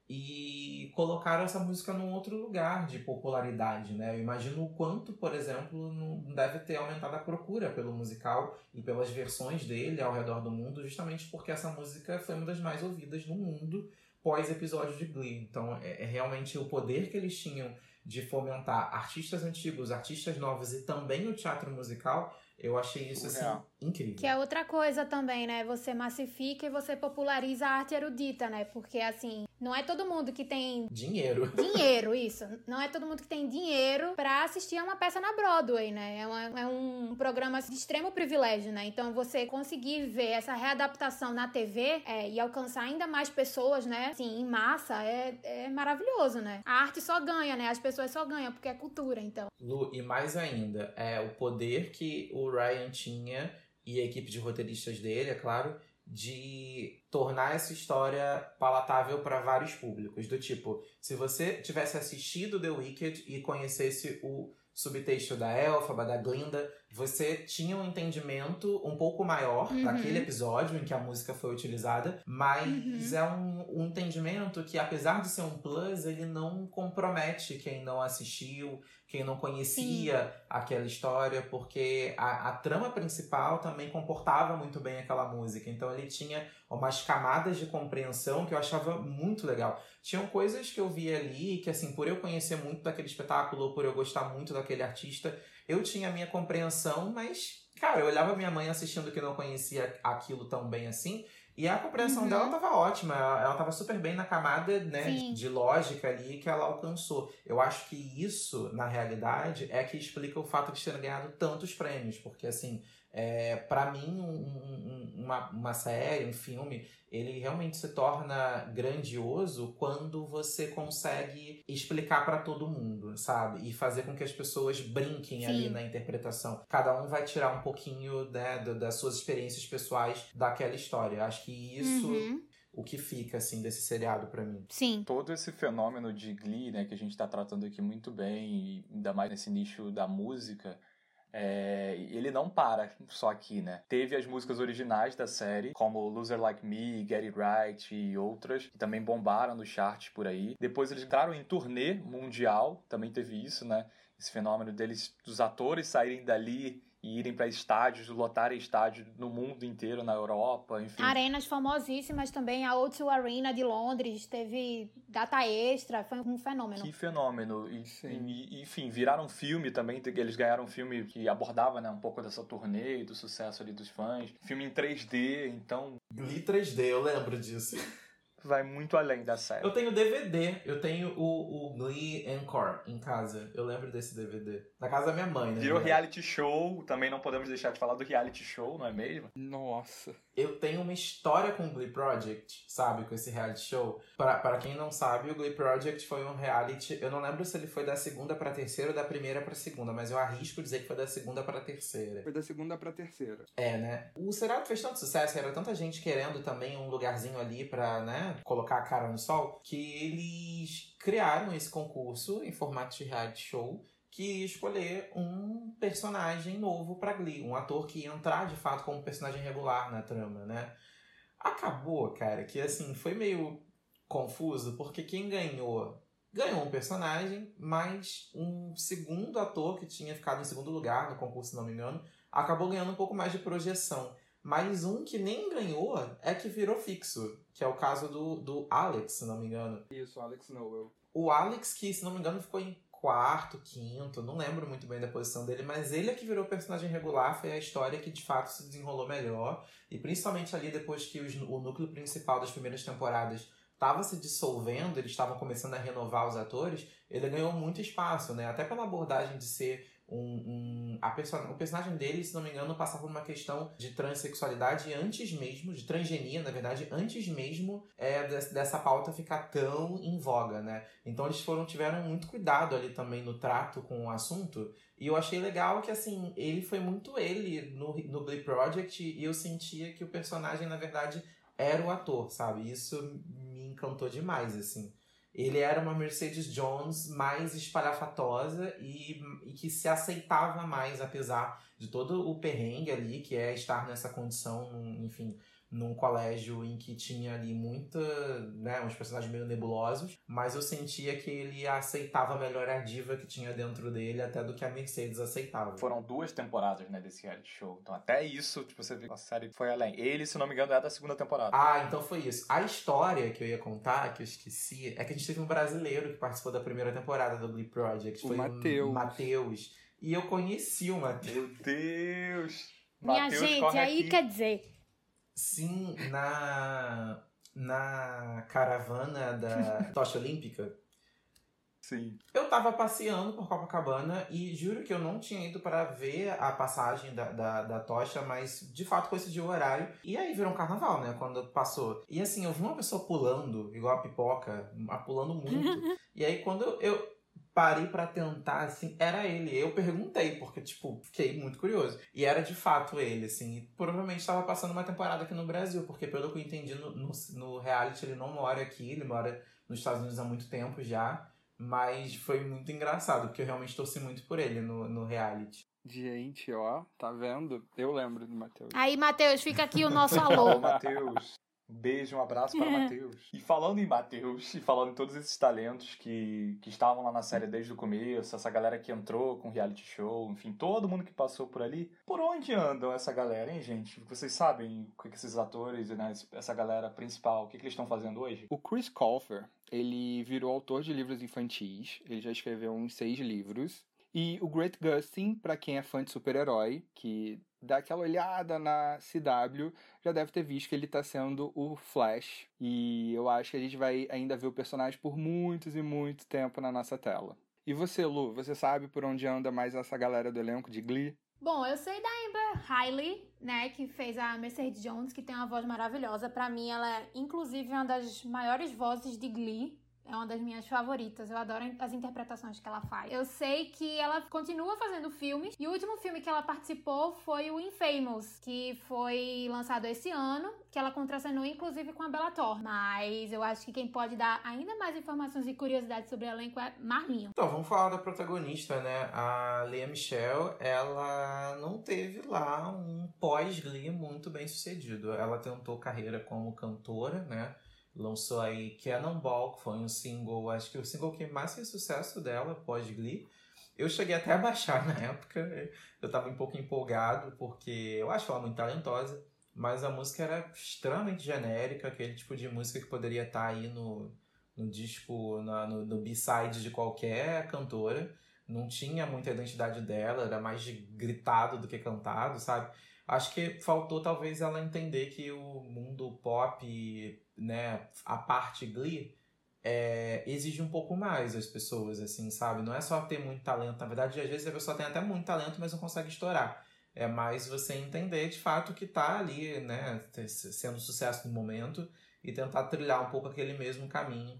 E colocaram essa música num outro lugar de popularidade, né? Eu imagino o quanto, por exemplo, não deve ter aumentado a procura pelo musical e pelas versões dele ao redor do mundo, justamente porque essa música foi uma das mais ouvidas no mundo pós-episódio de Glee. Então, é, é realmente o poder que eles tinham de fomentar artistas antigos, artistas novos e também o teatro musical, eu achei isso assim. Incrível. Que é outra coisa também, né? Você massifica e você populariza a arte erudita, né? Porque, assim, não é todo mundo que tem Dinheiro. dinheiro, isso. Não é todo mundo que tem dinheiro pra assistir a uma peça na Broadway, né? É, uma- é um programa de extremo privilégio, né? Então, você conseguir ver essa readaptação na TV é, e alcançar ainda mais pessoas, né? Assim, em massa, é, é maravilhoso, né? A arte só ganha, né? As pessoas só ganham porque é cultura, então. Lu, e mais ainda, é o poder que o Ryan tinha e a equipe de roteiristas dele, é claro, de tornar essa história palatável para vários públicos. Do tipo, se você tivesse assistido The Wicked e conhecesse o subtexto da Elfaba, da Glinda, você tinha um entendimento um pouco maior Uhum. daquele episódio em que a música foi utilizada, mas Uhum. é um, um entendimento que, apesar de ser um plus, ele não compromete quem não assistiu, quem não conhecia aquela história, porque a, a trama principal também comportava muito bem aquela música. Então ele tinha umas camadas de compreensão que eu achava muito legal. Tinham coisas que eu via ali que, assim, por eu conhecer muito daquele espetáculo, ou por eu gostar muito daquele artista, eu tinha a minha compreensão, mas, cara, eu olhava minha mãe assistindo que não conhecia aquilo tão bem assim. E a compreensão Uhum. dela tava ótima, ela ela tava super bem na camada, né, Sim. de lógica ali que ela alcançou. Eu acho que isso, na realidade, é que explica o fato de terem ganhado tantos prêmios, porque assim, É, para mim, um, um, uma, uma série, um filme, ele realmente se torna grandioso quando você consegue explicar para todo mundo, sabe? E fazer com que as pessoas brinquem Sim. ali na interpretação. Cada um vai tirar um pouquinho né, das suas experiências pessoais daquela história. Acho que isso. Uhum o que fica, assim, desse seriado para mim. Sim. Todo esse fenômeno de Glee, né, que a gente tá tratando aqui muito bem, e ainda mais nesse nicho da música, é, ele não para só aqui, né? Teve as músicas originais da série, como Loser Like Me, Get It Right e outras, que também bombaram nos charts por aí. Depois eles entraram em turnê mundial, também teve isso, né? Esse fenômeno deles, dos atores saírem dali e irem para estádios, lotarem estádios no mundo inteiro, na Europa, enfim. Arenas famosíssimas também, a O2 Arena de Londres teve data extra, foi um fenômeno. Que fenômeno. E, e, enfim, viraram filme também, eles ganharam um filme que abordava né, um pouco dessa turnê e do sucesso ali dos fãs. Filme em 3D, então... Glee 3D, eu lembro disso vai muito além da série. Eu tenho DVD, eu tenho o, o Glee Encore em casa. Eu lembro desse DVD. Na casa da minha mãe, né? Virou reality show, também não podemos deixar de falar do reality show, não é mesmo? Nossa. Eu tenho uma história com o Glee Project, sabe? Com esse reality show. Para, quem não sabe, o Glee Project foi um reality. Eu não lembro se ele foi da segunda pra terceira ou da primeira pra segunda, mas eu arrisco dizer que foi da segunda pra terceira. Foi da segunda pra terceira. É, né? O seriado fez tanto sucesso, era tanta gente querendo também um lugarzinho ali pra, né? colocar a cara no sol, que eles criaram esse concurso em formato de reality show que escolher um personagem novo para Glee, um ator que ia entrar de fato como personagem regular na trama, né? Acabou, cara, que assim, foi meio confuso, porque quem ganhou ganhou um personagem, mas um segundo ator que tinha ficado em segundo lugar no concurso, se não me engano, acabou ganhando um pouco mais de projeção. Mas um que nem ganhou é que virou fixo, que é o caso do, do Alex, se não me engano. Isso, Alex Noel. O Alex, que se não me engano ficou em quarto, quinto, não lembro muito bem da posição dele, mas ele é que virou personagem regular, foi a história que de fato se desenrolou melhor. E principalmente ali depois que os, o núcleo principal das primeiras temporadas estava se dissolvendo, eles estavam começando a renovar os atores, ele ganhou muito espaço, né? Até pela abordagem de ser um, um a o personagem dele, se não me engano, passava por uma questão de transexualidade antes mesmo, de transgenia, na verdade, antes mesmo é, dessa pauta ficar tão em voga, né? Então eles foram tiveram muito cuidado ali também no trato com o assunto. E eu achei legal que, assim, ele foi muito ele no, no Glee Project e eu sentia que o personagem, na verdade, era o ator, sabe? Isso me encantou demais, assim. Ele era uma Mercedes Jones mais espalhafatosa e, e que se aceitava mais, apesar de todo o perrengue ali, que é estar nessa condição, enfim, num colégio em que tinha ali muita, né, uns personagens meio nebulosos, mas eu sentia que ele aceitava melhor a diva que tinha dentro dele até do que a Mercedes aceitava. Foram duas temporadas, né, desse reality show. Então até isso, tipo, você vê que a série foi além. Ele, se não me engano, é da segunda temporada. Ah, então foi isso. A história que eu ia contar, que eu esqueci, é que a gente teve um brasileiro que participou da primeira temporada do Glee Project. Foi o Matheus. O Matheus. E eu conheci o Matheus. Meu Deus! Minha Mateus gente, aí aqui. quer dizer, Sim, na, na caravana da tocha olímpica. Sim. Eu tava passeando por Copacabana e juro que eu não tinha ido para ver a passagem da, da, da, tocha, mas de fato coincidiu o horário. E aí virou um carnaval, né? Quando passou. E assim, eu vi uma pessoa pulando, igual a pipoca, pulando muito. e aí quando eu, parei para tentar, assim, era ele. Eu perguntei, porque, tipo, fiquei muito curioso. E era de fato ele, assim. E provavelmente estava passando uma temporada aqui no Brasil, porque pelo que eu entendi no, no, no, reality, ele não mora aqui, ele mora nos Estados Unidos há muito tempo já. Mas foi muito engraçado, porque eu realmente torci muito por ele no, no reality. Gente, ó, tá vendo? Eu lembro do Matheus. Aí, Matheus, fica aqui o nosso alô. Matheus. Um beijo, um abraço para Matheus. E falando em Matheus, e falando em todos esses talentos que, que estavam lá na série desde o começo, essa galera que entrou com reality show, enfim, todo mundo que passou por ali, por onde andam essa galera, hein, gente? Vocês sabem o que esses atores, né, essa galera principal, o que, que eles estão fazendo hoje? O Chris Colfer, ele virou autor de livros infantis, ele já escreveu uns seis livros, e o Great Gustin, para quem é fã de super-herói, que dá aquela olhada na CW, já deve ter visto que ele está sendo o Flash. E eu acho que a gente vai ainda ver o personagem por muitos e muito tempo na nossa tela. E você, Lu, você sabe por onde anda mais essa galera do elenco de Glee? Bom, eu sei da Amber Riley, né, que fez a Mercedes Jones, que tem uma voz maravilhosa. Para mim, ela é, inclusive, uma das maiores vozes de Glee. É uma das minhas favoritas. Eu adoro as interpretações que ela faz. Eu sei que ela continua fazendo filmes. E o último filme que ela participou foi o Infamous, que foi lançado esse ano. Que ela contracenou, inclusive, com a Bellator. Mas eu acho que quem pode dar ainda mais informações e curiosidades sobre o elenco é Marlinho. Então, vamos falar da protagonista, né? A Lea Michelle, ela não teve lá um pós-Glee muito bem sucedido. Ela tentou carreira como cantora, né? Lançou aí Cannonball, que foi um single, acho que o single que mais fez sucesso dela, pós Glee. Eu cheguei até a baixar na época, eu tava um pouco empolgado, porque eu acho ela muito talentosa, mas a música era extremamente genérica, aquele tipo de música que poderia estar tá aí no, no disco, na, no, no B-side de qualquer cantora. Não tinha muita identidade dela, era mais gritado do que cantado, sabe? Acho que faltou talvez ela entender que o mundo pop, né, a parte Glee, é, exige um pouco mais das pessoas, assim, sabe? Não é só ter muito talento. Na verdade, às vezes a pessoa tem até muito talento, mas não consegue estourar. É mais você entender de fato que tá ali, né, sendo sucesso no momento e tentar trilhar um pouco aquele mesmo caminho.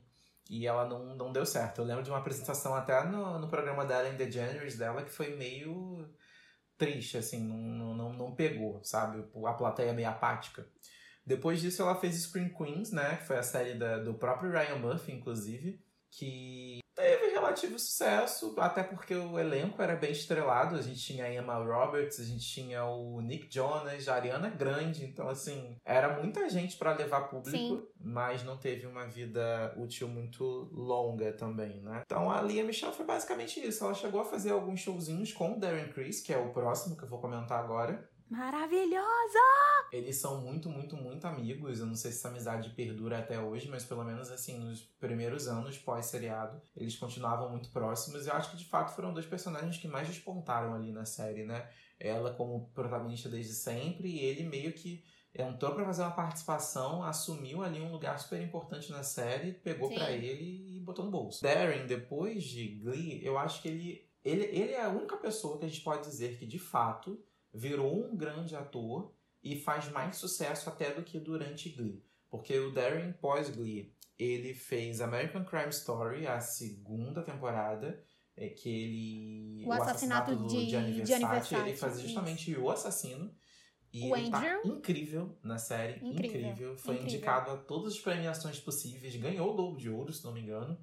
E ela não, não deu certo. Eu lembro de uma apresentação até no, no programa dela, em The Generous, dela, que foi meio triste, assim, não, não, não pegou, sabe? A plateia meio apática. Depois disso, ela fez Screen Queens, né? Que foi a série da, do próprio Ryan Murphy, inclusive, que teve relativo sucesso, até porque o elenco era bem estrelado. A gente tinha a Emma Roberts, a gente tinha o Nick Jonas, a Ariana Grande. Então, assim, era muita gente para levar público, Sim. mas não teve uma vida útil muito longa também, né? Então, a Lia Michelle foi basicamente isso. Ela chegou a fazer alguns showzinhos com o Darren Criss, que é o próximo que eu vou comentar agora. Maravilhosa! Eles são muito, muito, muito amigos. Eu não sei se essa amizade perdura até hoje, mas pelo menos assim, nos primeiros anos pós-seriado, eles continuavam muito próximos. Eu acho que de fato foram dois personagens que mais despontaram ali na série, né? Ela como protagonista desde sempre e ele meio que entrou para fazer uma participação, assumiu ali um lugar super importante na série, pegou para ele e botou no bolso. Darren, depois de Glee, eu acho que ele, ele, ele é a única pessoa que a gente pode dizer que de fato virou um grande ator e faz mais sucesso até do que durante Glee. Porque o Darren pós-Glee, ele fez American Crime Story, a segunda temporada, é que ele... O, o assassinato, assassinato, de, Gianni Versace, ele faz justamente isso. o assassino. E o ele Andrew? tá incrível na série, incrível. incrível. Foi incrível. indicado a todas as premiações possíveis, ganhou o Globo de Ouro, se não me engano.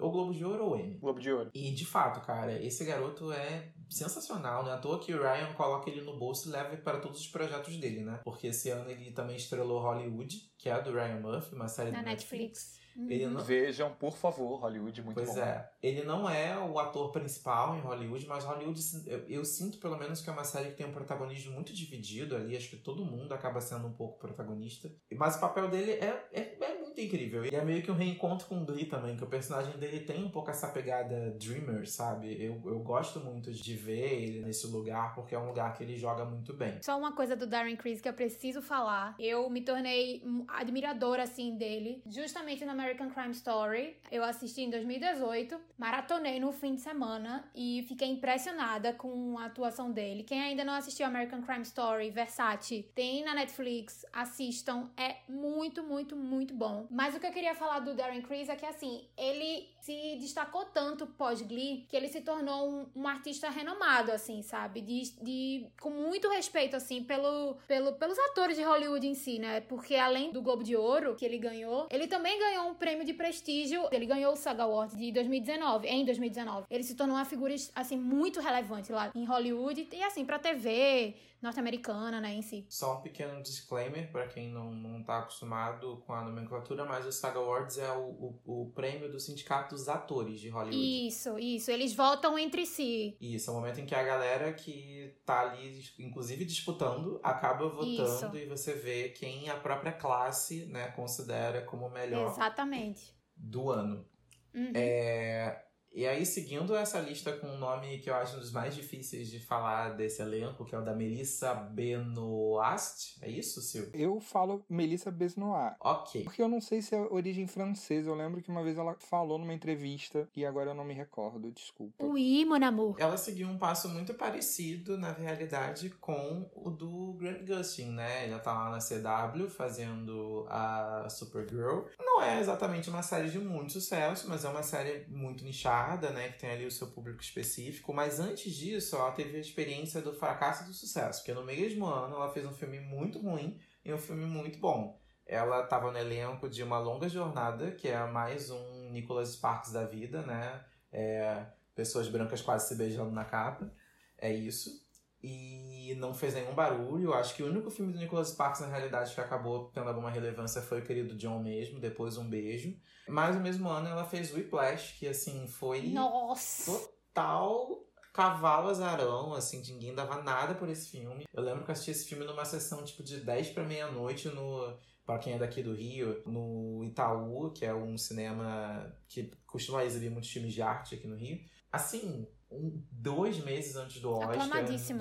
Ou Globo de Ouro ou Emmy. Globo de Ouro. E de fato, cara, esse garoto é sensacional, né? À toa que o Ryan coloca ele no bolso e leva para todos os projetos dele, né? Porque esse ano ele também estrelou Hollywood, que é a do Ryan Murphy, uma série Na do Netflix. Netflix. Uhum. Não... Vejam, por favor, Hollywood, muito pois bom. Pois é. Ele não é o ator principal em Hollywood, mas Hollywood, eu, eu, sinto pelo menos que é uma série que tem um protagonismo muito dividido ali. Acho que todo mundo acaba sendo um pouco protagonista. Mas o papel dele é, é, é incrível. E é meio que um reencontro com o Glee também, que o personagem dele tem um pouco essa pegada dreamer, sabe? Eu, eu gosto muito de ver ele nesse lugar, porque é um lugar que ele joga muito bem. Só uma coisa do Darren Criss que eu preciso falar. Eu me tornei admiradora, assim, dele, justamente no American Crime Story. Eu assisti em 2018, maratonei no fim de semana e fiquei impressionada com a atuação dele. Quem ainda não assistiu American Crime Story, Versace, tem na Netflix, assistam. É muito, muito, muito bom. Mas o que eu queria falar do Darren Criss é que, assim, ele se destacou tanto pós-Glee que ele se tornou um, um, artista renomado, assim, sabe? De, de, com muito respeito, assim, pelo, pelo, pelos atores de Hollywood em si, né? Porque além do Globo de Ouro que ele ganhou, ele também ganhou um prêmio de prestígio. Ele ganhou o SAG Awards de 2019, em 2019. Ele se tornou uma figura, assim, muito relevante lá em Hollywood e, assim, pra TV, norte-americana, né, em si. Só um pequeno disclaimer para quem não, não tá acostumado com a nomenclatura, mas o SAG Awards é o, o, o, prêmio do Sindicato dos Atores de Hollywood. Isso, isso. Eles votam entre si. Isso, é o momento em que a galera que tá ali, inclusive disputando, acaba votando isso. e você vê quem a própria classe, né, considera como o melhor Exatamente. do ano. Uhum. É... E aí, seguindo essa lista com um nome que eu acho um dos mais difíceis de falar desse elenco, que é o da Melissa Benoist, é isso, Silvio? Eu falo Melissa Benoist. Ok. Porque eu não sei se é origem francesa. Eu lembro que uma vez ela falou numa entrevista e agora eu não me recordo, desculpa. Oui, mon amour. Ela seguiu um passo muito parecido, na realidade, com o do Grant Gustin, né? Ela tá lá na CW fazendo a Supergirl. Não é exatamente uma série de muito sucesso, mas é uma série muito nichada né, que tem ali o seu público específico, mas antes disso, ela teve a experiência do fracasso e do sucesso, porque no mesmo ano ela fez um filme muito ruim e um filme muito bom. Ela estava no elenco de Uma Longa Jornada, que é mais um Nicholas Sparks da vida, né? É, pessoas brancas quase se beijando na capa. É isso. E não fez nenhum barulho. Acho que o único filme do Nicholas Sparks, na realidade, que acabou tendo alguma relevância foi o querido John mesmo, depois Um Beijo. Mas no mesmo ano ela fez Whiplash, que assim foi Nossa! total cavalo azarão, assim, ninguém dava nada por esse filme. Eu lembro que eu assisti esse filme numa sessão tipo de 10 para meia-noite no para quem é daqui do Rio, no Itaú, que é um cinema que costuma exibir muitos filmes de arte aqui no Rio. Assim, um, dois meses antes do Oscar,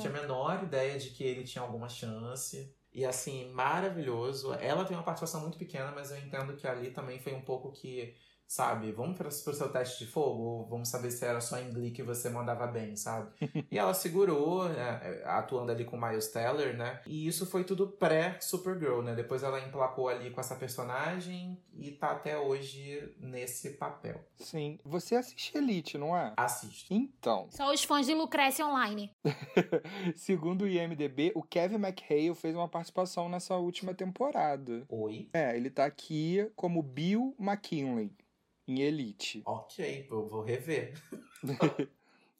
tinha a menor ideia de que ele tinha alguma chance. E assim, maravilhoso. Ela tem uma participação muito pequena, mas eu entendo que ali também foi um pouco que sabe? Vamos para o seu teste de fogo? Vamos saber se era só em Glee que você mandava bem, sabe? e ela segurou, né, atuando ali com Miles Teller, né? E isso foi tudo pré-Supergirl, né? Depois ela emplacou ali com essa personagem e tá até hoje nesse papel. Sim. Você assiste Elite, não é? Assisto. Então. Só os fãs de Lucrécia Online. Segundo o IMDB, o Kevin McHale fez uma participação nessa última temporada. Oi? É, ele tá aqui como Bill McKinley em Elite. Ok, eu vou rever.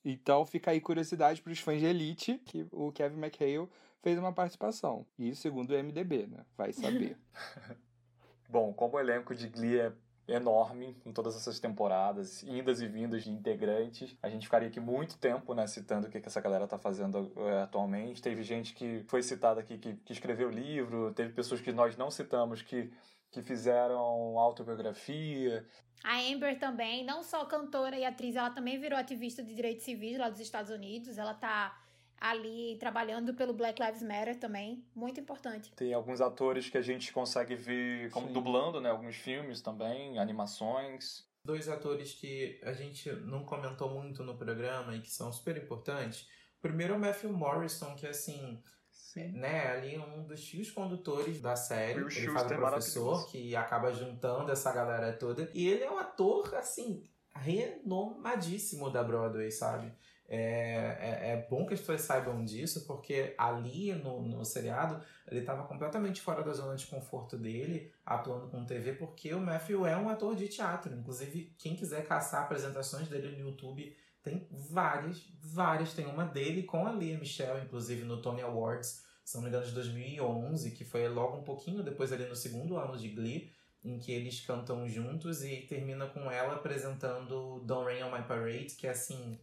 então fica aí curiosidade para os fãs de Elite que o Kevin McHale fez uma participação. E segundo o MDB, né? Vai saber. Bom, como o elenco de Glee é enorme em todas essas temporadas, indas e vindas de integrantes. A gente ficaria aqui muito tempo, né, citando o que, que essa galera tá fazendo é, atualmente. Teve gente que foi citada aqui que, que escreveu livro, teve pessoas que nós não citamos que que fizeram autobiografia. A Amber também, não só cantora e atriz, ela também virou ativista de direitos civis lá dos Estados Unidos. Ela tá ali trabalhando pelo Black Lives Matter também, muito importante. Tem alguns atores que a gente consegue ver como Sim. dublando, né, alguns filmes também, animações. Dois atores que a gente não comentou muito no programa e que são super importantes. Primeiro é o Matthew Morrison, que assim, Sim. Né, ali um dos fios condutores da série. ele faz o professor que acaba juntando essa galera toda. E ele é um ator, assim, renomadíssimo da Broadway, sabe? É, é, é, bom que as pessoas saibam disso, porque ali no, no seriado ele estava completamente fora da zona de conforto dele, atuando com TV, porque o Matthew é um ator de teatro. Inclusive, quem quiser caçar apresentações dele no YouTube tem várias, várias. Tem uma dele com a Lia Michelle, inclusive no Tony Awards, se não me engano, de 2011, que foi logo um pouquinho depois ali no segundo ano de Glee, em que eles cantam juntos e termina com ela apresentando Don't Rain on My Parade, que é assim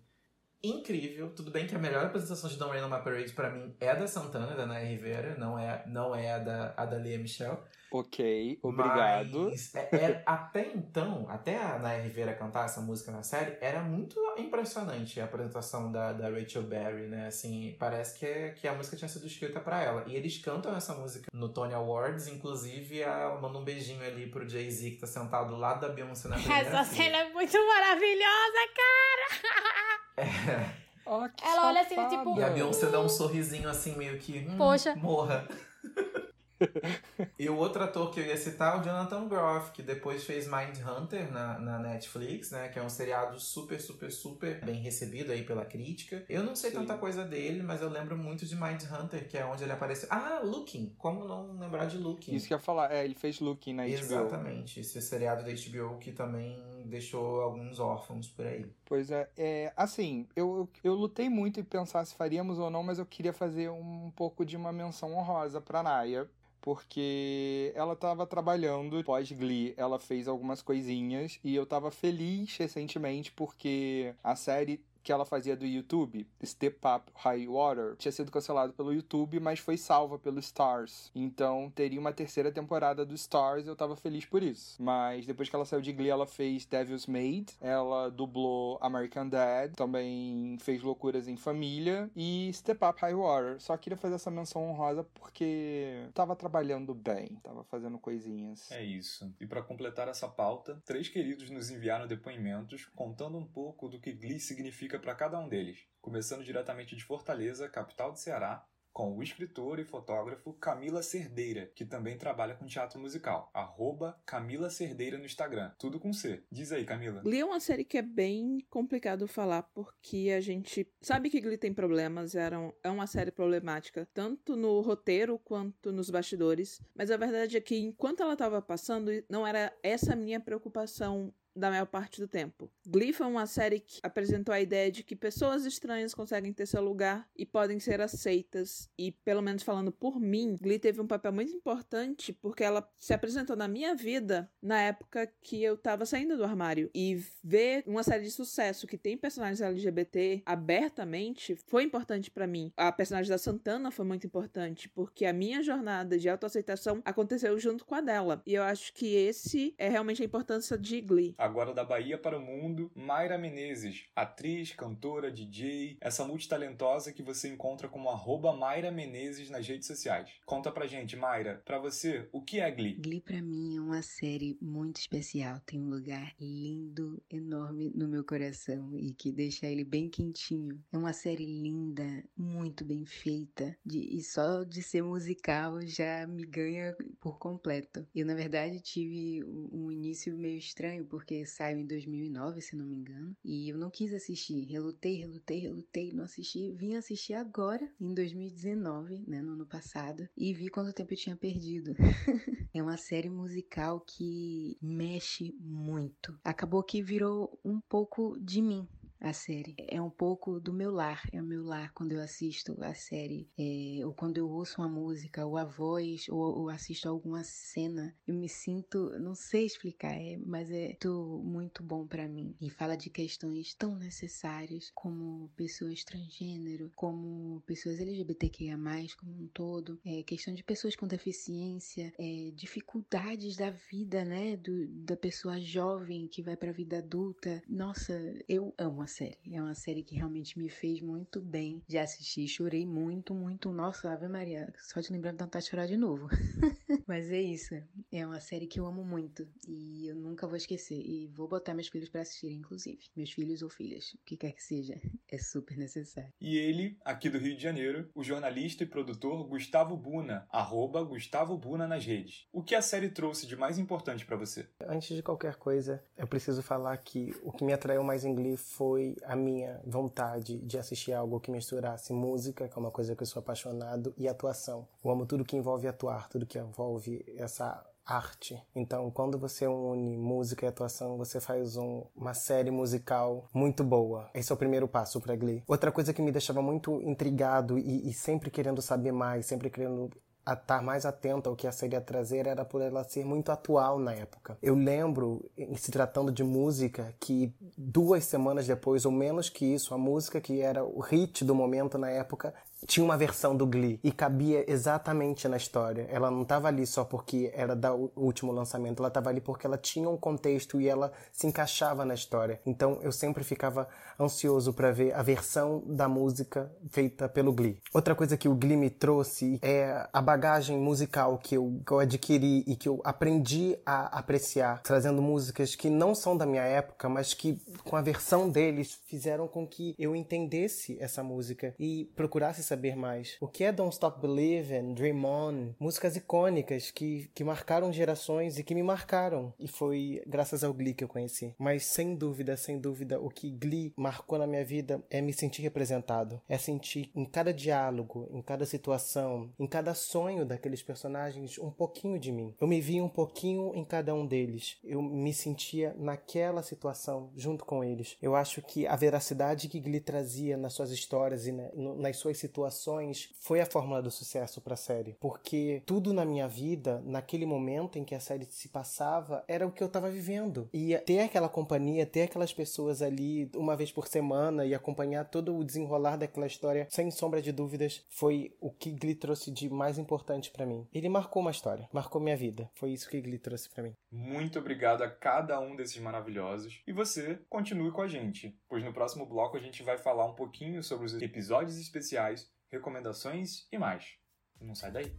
incrível. Tudo bem que a melhor apresentação de Don't Rain on My Parade para mim é da Santana, da Naya Rivera, não é, não é a da, a da Lia Michelle. Ok, obrigado. Mas, é, é, até então, até a Naya Rivera cantar essa música na série, era muito impressionante a apresentação da, da Rachel Berry, né? Assim, parece que, é, que a música tinha sido escrita para ela. E eles cantam essa música no Tony Awards, inclusive ela manda um beijinho ali pro Jay-Z que tá sentado do lado da Beyoncé na primeira Essa cena é muito maravilhosa, cara! É. Oh, ela olha assim, tipo. E a Beyoncé dá um sorrisinho assim, meio que. Hum, Poxa. Morra. e o outro ator que eu ia citar é o Jonathan Groff, que depois fez Mindhunter na, na Netflix, né? Que é um seriado super, super, super bem recebido aí pela crítica. Eu não sei Sim. tanta coisa dele, mas eu lembro muito de Mindhunter, que é onde ele apareceu. Ah, Looking! Como não lembrar de Looking? Isso que eu ia falar, é, ele fez Looking na HBO. Exatamente, esse seriado da HBO que também deixou alguns órfãos por aí. Pois é, é assim, eu, eu lutei muito em pensar se faríamos ou não, mas eu queria fazer um pouco de uma menção honrosa pra Naya, porque ela estava trabalhando pós Glee, ela fez algumas coisinhas e eu estava feliz recentemente porque a série que ela fazia do YouTube, Step Up High Water, tinha sido cancelado pelo YouTube, mas foi salva pelo Stars. Então teria uma terceira temporada do Stars eu tava feliz por isso. Mas depois que ela saiu de Glee, ela fez Devil's Maid, ela dublou American Dad, também fez Loucuras em Família e Step Up High Water. Só queria fazer essa menção honrosa porque tava trabalhando bem, tava fazendo coisinhas. É isso. E para completar essa pauta, três queridos nos enviaram depoimentos contando um pouco do que Glee significa para cada um deles. Começando diretamente de Fortaleza, capital do Ceará, com o escritor e fotógrafo Camila Cerdeira, que também trabalha com teatro musical. Arroba Camila Cerdeira no Instagram. Tudo com C. Diz aí, Camila. Glee é uma série que é bem complicado falar, porque a gente sabe que Glee tem problemas, era um, é uma série problemática, tanto no roteiro quanto nos bastidores. Mas a verdade é que enquanto ela estava passando, não era essa a minha preocupação da maior parte do tempo. Glee foi uma série que apresentou a ideia de que pessoas estranhas conseguem ter seu lugar e podem ser aceitas. E, pelo menos falando por mim, Glee teve um papel muito importante porque ela se apresentou na minha vida na época que eu tava saindo do armário. E ver uma série de sucesso que tem personagens LGBT abertamente foi importante para mim. A personagem da Santana foi muito importante porque a minha jornada de autoaceitação aconteceu junto com a dela. E eu acho que esse é realmente a importância de Glee. Agora da Bahia para o mundo, Mayra Menezes, atriz, cantora, DJ, essa multitalentosa que você encontra como arroba Mayra Menezes nas redes sociais. Conta pra gente, Mayra, pra você, o que é Glee? Glee pra mim é uma série muito especial, tem um lugar lindo, enorme no meu coração e que deixa ele bem quentinho. É uma série linda, muito bem feita de, e só de ser musical já me ganha por completo. Eu, na verdade, tive um início meio estranho porque saiu em 2009, se não me engano, e eu não quis assistir. Relutei, relutei, relutei, não assisti. Vim assistir agora, em 2019, né, no ano passado, e vi quanto tempo eu tinha perdido. é uma série musical que mexe muito. Acabou que virou um pouco de mim, a série. É um pouco do meu lar, é o meu lar quando eu assisto a série, é, ou quando eu ouço uma música, ou a voz, ou, ou assisto alguma cena, eu me sinto, não sei explicar, é, mas é muito, muito bom para mim. E fala de questões tão necessárias como pessoas transgênero, como pessoas LGBTQIA+, como um todo, é, questão de pessoas com deficiência, é, dificuldades da vida, né, do, da pessoa jovem que vai pra vida adulta. Nossa, eu amo série. É uma série que realmente me fez muito bem de assistir. Chorei muito, muito. Nossa, Ave Maria, só de lembrar de tentar chorar de novo. Mas é isso. É uma série que eu amo muito e eu nunca vou esquecer. E vou botar meus filhos para assistirem, inclusive. Meus filhos ou filhas, o que quer que seja. É super necessário. E ele, aqui do Rio de Janeiro, o jornalista e produtor Gustavo Buna, arroba Gustavo Buna nas redes. O que a série trouxe de mais importante para você? Antes de qualquer coisa, eu preciso falar que o que me atraiu mais em Glee foi a minha vontade de assistir algo que misturasse música, que é uma coisa que eu sou apaixonado, e atuação. Eu amo tudo que envolve atuar, tudo que envolve essa arte. Então, quando você une música e atuação, você faz um, uma série musical muito boa. Esse é o primeiro passo para Glee. Outra coisa que me deixava muito intrigado e, e sempre querendo saber mais, sempre querendo a estar mais atento ao que a série ia trazer era por ela ser muito atual na época. Eu lembro, em se tratando de música, que duas semanas depois, ou menos que isso, a música que era o hit do momento na época tinha uma versão do Glee e cabia exatamente na história. Ela não estava ali só porque era do último lançamento, ela estava ali porque ela tinha um contexto e ela se encaixava na história. Então eu sempre ficava ansioso para ver a versão da música feita pelo Glee. Outra coisa que o Glee me trouxe é a bagagem musical que eu, que eu adquiri e que eu aprendi a apreciar, trazendo músicas que não são da minha época, mas que com a versão deles fizeram com que eu entendesse essa música e procurasse saber mais. O que é Don't Stop Believing, Dream On, músicas icônicas que, que marcaram gerações e que me marcaram. E foi graças ao Glee que eu conheci. Mas sem dúvida, sem dúvida, o que Glee marcou na minha vida é me sentir representado. É sentir em cada diálogo, em cada situação, em cada sonho daqueles personagens um pouquinho de mim. Eu me via um pouquinho em cada um deles. Eu me sentia naquela situação junto com eles. Eu acho que a veracidade que Glee trazia nas suas histórias e nas suas situações situações foi a fórmula do sucesso para a série, porque tudo na minha vida, naquele momento em que a série se passava, era o que eu estava vivendo. E ter aquela companhia, ter aquelas pessoas ali uma vez por semana e acompanhar todo o desenrolar daquela história, sem sombra de dúvidas, foi o que Glee trouxe de mais importante para mim. Ele marcou uma história, marcou minha vida. Foi isso que Glee trouxe para mim. Muito obrigado a cada um desses maravilhosos. E você continue com a gente, pois no próximo bloco a gente vai falar um pouquinho sobre os episódios especiais, recomendações e mais. Não sai daí.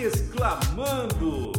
Exclamando!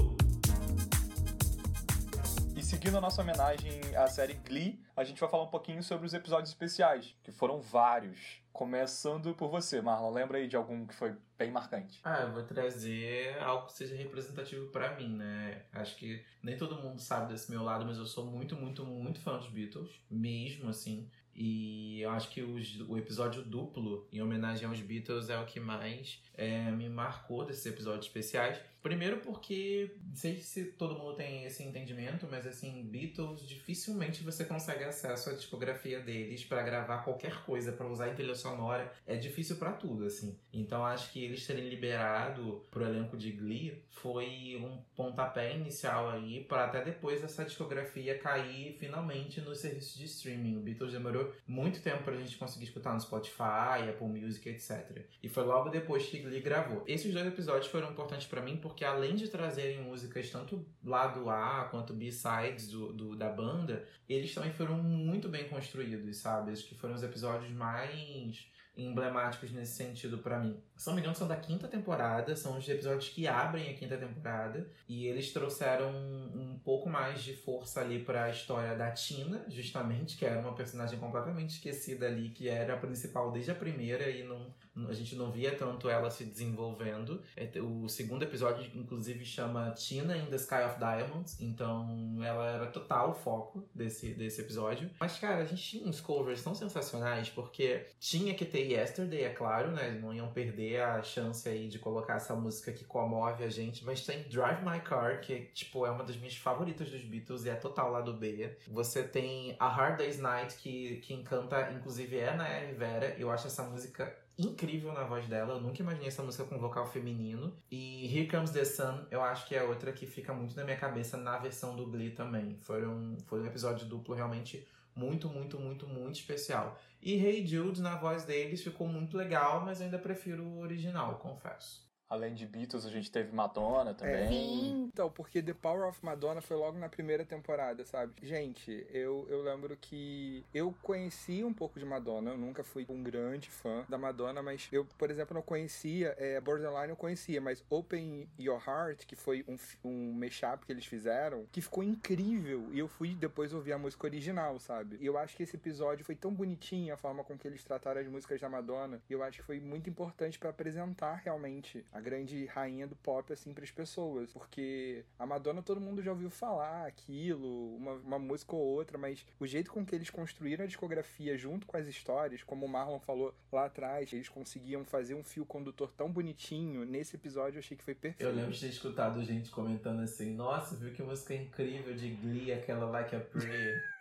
E seguindo a nossa homenagem à série Glee, a gente vai falar um pouquinho sobre os episódios especiais, que foram vários. Começando por você, Marlon. Lembra aí de algum que foi bem marcante? Ah, eu vou trazer algo que seja representativo para mim, né? Acho que nem todo mundo sabe desse meu lado, mas eu sou muito, muito, muito fã dos Beatles, mesmo assim. E eu acho que os, o episódio duplo, em homenagem aos Beatles, é o que mais é, me marcou desses episódios especiais. Primeiro porque, não sei se todo mundo tem esse entendimento, mas assim, Beatles, dificilmente você consegue acesso à discografia deles para gravar qualquer coisa, para usar em trilha sonora. É difícil para tudo, assim. Então acho que eles terem liberado pro elenco de Glee foi um pontapé inicial aí para até depois essa discografia cair finalmente nos serviços de streaming. O Beatles demorou muito tempo pra gente conseguir escutar no Spotify, Apple Music, etc. E foi logo depois que Glee gravou. Esses dois episódios foram importantes para mim além de trazerem músicas tanto lado A quanto B-sides do, do, da banda, eles também foram muito bem construídos, sabe? Acho que foram os episódios mais emblemáticos nesse sentido para mim. Se não me engano, são da quinta temporada, são os episódios que abrem a quinta temporada, e eles trouxeram um, pouco mais de força ali para a história da Tina, justamente, que era uma personagem completamente esquecida ali, que era a principal desde a primeira e não, a gente não via tanto ela se desenvolvendo. É, o segundo episódio, inclusive, chama Tina in the Sky of Diamonds, então ela era total foco desse, desse episódio. Mas, cara, a gente tinha uns covers tão sensacionais, porque tinha que ter Yesterday, é claro, né? Não iam perder a chance aí de colocar essa música que comove a gente, mas tem Drive My Car, que, tipo, é uma das minhas favoritas dos Beatles e é total lá do B. Você tem A Hard Day's Night, que quem canta, inclusive, é a Naya Rivera. Eu acho essa música incrível na voz dela. Eu nunca imaginei essa música com vocal feminino. E Here Comes the Sun, eu acho que é outra que fica muito na minha cabeça na versão do Glee também. Foi um, foi um episódio duplo realmente muito, muito, muito, muito especial. E Hey Jude, na voz deles, ficou muito legal, mas ainda prefiro o original, confesso. Além de Beatles, a gente teve Madonna também. É. Sim. Então, porque The Power of Madonna foi logo na primeira temporada, sabe? Gente, eu, eu lembro que eu conheci um pouco de Madonna, eu nunca fui um grande fã da Madonna, mas eu, por exemplo, não conhecia, é, Borderline eu conhecia, mas Open Your Heart, que foi um, um mashup que eles fizeram, que ficou incrível, e eu fui depois ouvir a música original, sabe? E eu acho que esse episódio foi tão bonitinho, a forma com que eles trataram as músicas da Madonna, e eu acho que foi muito importante pra apresentar realmente a grande rainha do pop, assim, pras pessoas. Porque a Madonna todo mundo já ouviu falar aquilo, uma, uma música ou outra, mas o jeito com que eles construíram a discografia junto com as histórias, como o Marlon falou lá atrás, eles conseguiam fazer um fio condutor tão bonitinho. Nesse episódio eu achei que foi perfeito. Eu lembro de ter escutado gente comentando assim: Nossa, viu que música incrível de Glee, aquela Like a Prayer.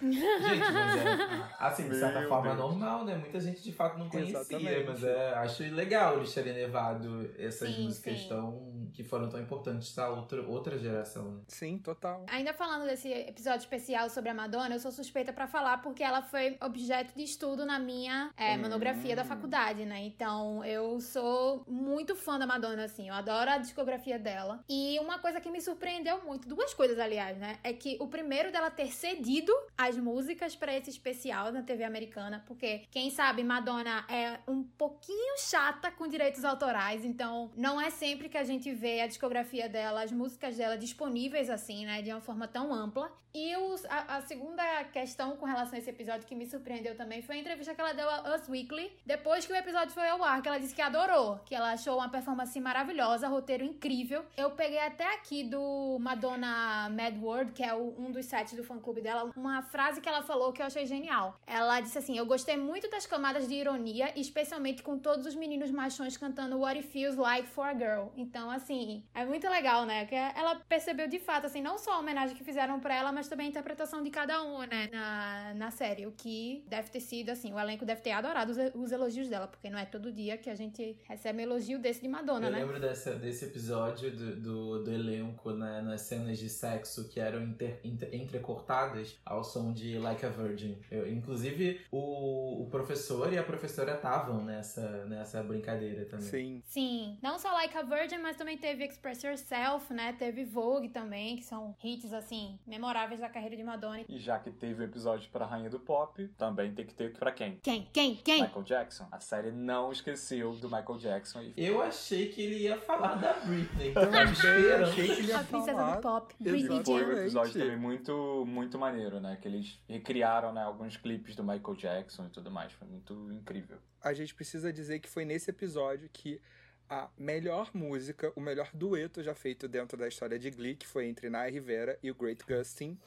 Gente, mas é, assim, de certa Meu forma Deus. normal, né? Muita gente de fato não conhecia, Exatamente. mas é, acho legal eles terem levado essas Sim, músicas sim. tão, que foram tão importantes pra outra, outra geração. né? Sim, total. Ainda falando desse episódio especial sobre a Madonna, eu sou suspeita pra falar porque ela foi objeto de estudo na minha é, Hum. monografia da faculdade, né? Então eu sou muito fã da Madonna, assim, eu adoro a discografia dela. E uma coisa que me surpreendeu muito, duas coisas, aliás, né? É que o primeiro dela ter cedido as músicas pra esse especial na TV americana, porque quem sabe Madonna é um pouquinho chata com direitos autorais, então não é sempre que a gente vê a discografia dela, as músicas dela disponíveis assim, né, de uma forma tão ampla. E os- a, a segunda questão com relação a esse episódio que me surpreendeu também foi a entrevista que ela deu a Us Weekly depois que o episódio foi ao ar, que ela disse que adorou, que ela achou uma performance maravilhosa, roteiro incrível. Eu peguei até aqui do Madonna Mad World, que é o- um dos sites do fã clube dela, uma frase que ela falou que eu achei genial. Ela disse assim: Eu gostei muito das camadas de ironia, especialmente com todos os meninos machões cantando What It Feels Like for a Girl. Então, assim, é muito legal, né? Que ela percebeu de fato, assim, não só a homenagem que fizeram pra ela, mas também a interpretação de cada um, né? Na, na série. O que deve ter sido, assim, o elenco deve ter adorado os, os elogios dela, porque não é todo dia que a gente recebe elogio desse de Madonna, Eu né? lembro dessa, desse episódio do, do, do elenco né, nas cenas de sexo que eram inter, inter- entrecortadas ao som de Like a Virgin. Eu- inclusive, o, o professor e a professora estavam nessa, nessa brincadeira também. Sim. Sim, não só Like a Virgin, mas também teve Express Yourself, né? Teve Vogue também, que são hits, assim, memoráveis da carreira de Madonna. E já que teve o episódio pra Rainha do Pop, também tem que ter pra quem? Quem? Quem? Quem? Michael Jackson. A série não esqueceu do Michael Jackson. E Eu achei que ele ia falar da Britney. Esperando. achei que ele ia A princesa falar. do pop, Britney foi um episódio também muito, muito maneiro, né? Que eles recriaram né, alguns clipes do Michael Jackson e tudo mais. Foi muito incrível. A gente precisa dizer que foi nesse episódio que a melhor música, o melhor dueto já feito dentro da história de Glee, que foi entre Naya Rivera e o Great Gustin.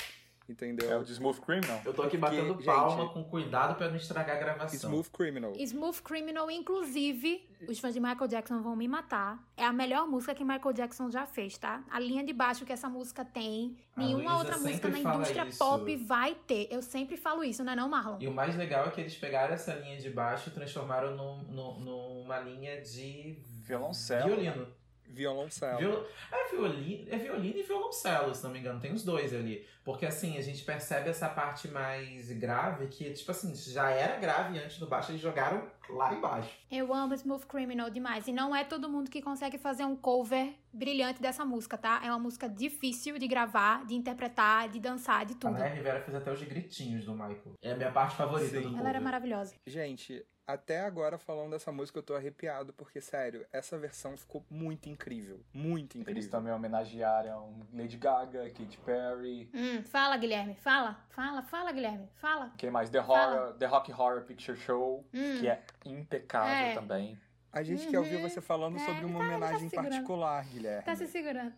Entendeu? É o de Smooth Criminal. Eu tô aqui Porque, batendo gente, palma com cuidado pra não estragar a gravação. Smooth Criminal. Smooth Criminal, inclusive, os fãs de Michael Jackson vão me matar. É a melhor música que Michael Jackson já fez, tá? A linha de baixo que essa música tem, A nenhuma Luísa outra música na indústria isso. pop vai ter. Eu sempre falo isso, não é não, Marlon? E o mais legal é que eles pegaram essa linha de baixo e transformaram num, num- numa linha de Violoncelo. violino. Violoncelo. Viol... É, violino, é violino e violoncelo, se não me engano. Tem os dois ali. Porque assim, a gente percebe essa parte mais grave que, tipo assim, já era grave antes do baixo, eles jogaram lá embaixo. Eu amo Smooth Criminal demais. E não é todo mundo que consegue fazer um cover brilhante dessa música, tá? É uma música difícil de gravar, de interpretar, de dançar, de A tudo. Naya Rivera fez até os gritinhos do Michael. É a minha parte favorita Sim. do Ela era maravilhosa. Gente, até agora falando dessa música eu tô arrepiado, porque, sério, essa versão ficou muito incrível. Muito Eles incrível. também homenagearam Lady Gaga, Katy Perry. Hum, fala, Guilherme. Fala, fala, fala, Guilherme. Fala. Quem mais? The, Fala. Horror, The Rock Horror Picture Show, Hum. que é impecável É. também. A gente quer ouvir Uhum. você falando É, sobre uma tá- tá homenagem segurando. particular, Guilherme. Tá se segurando.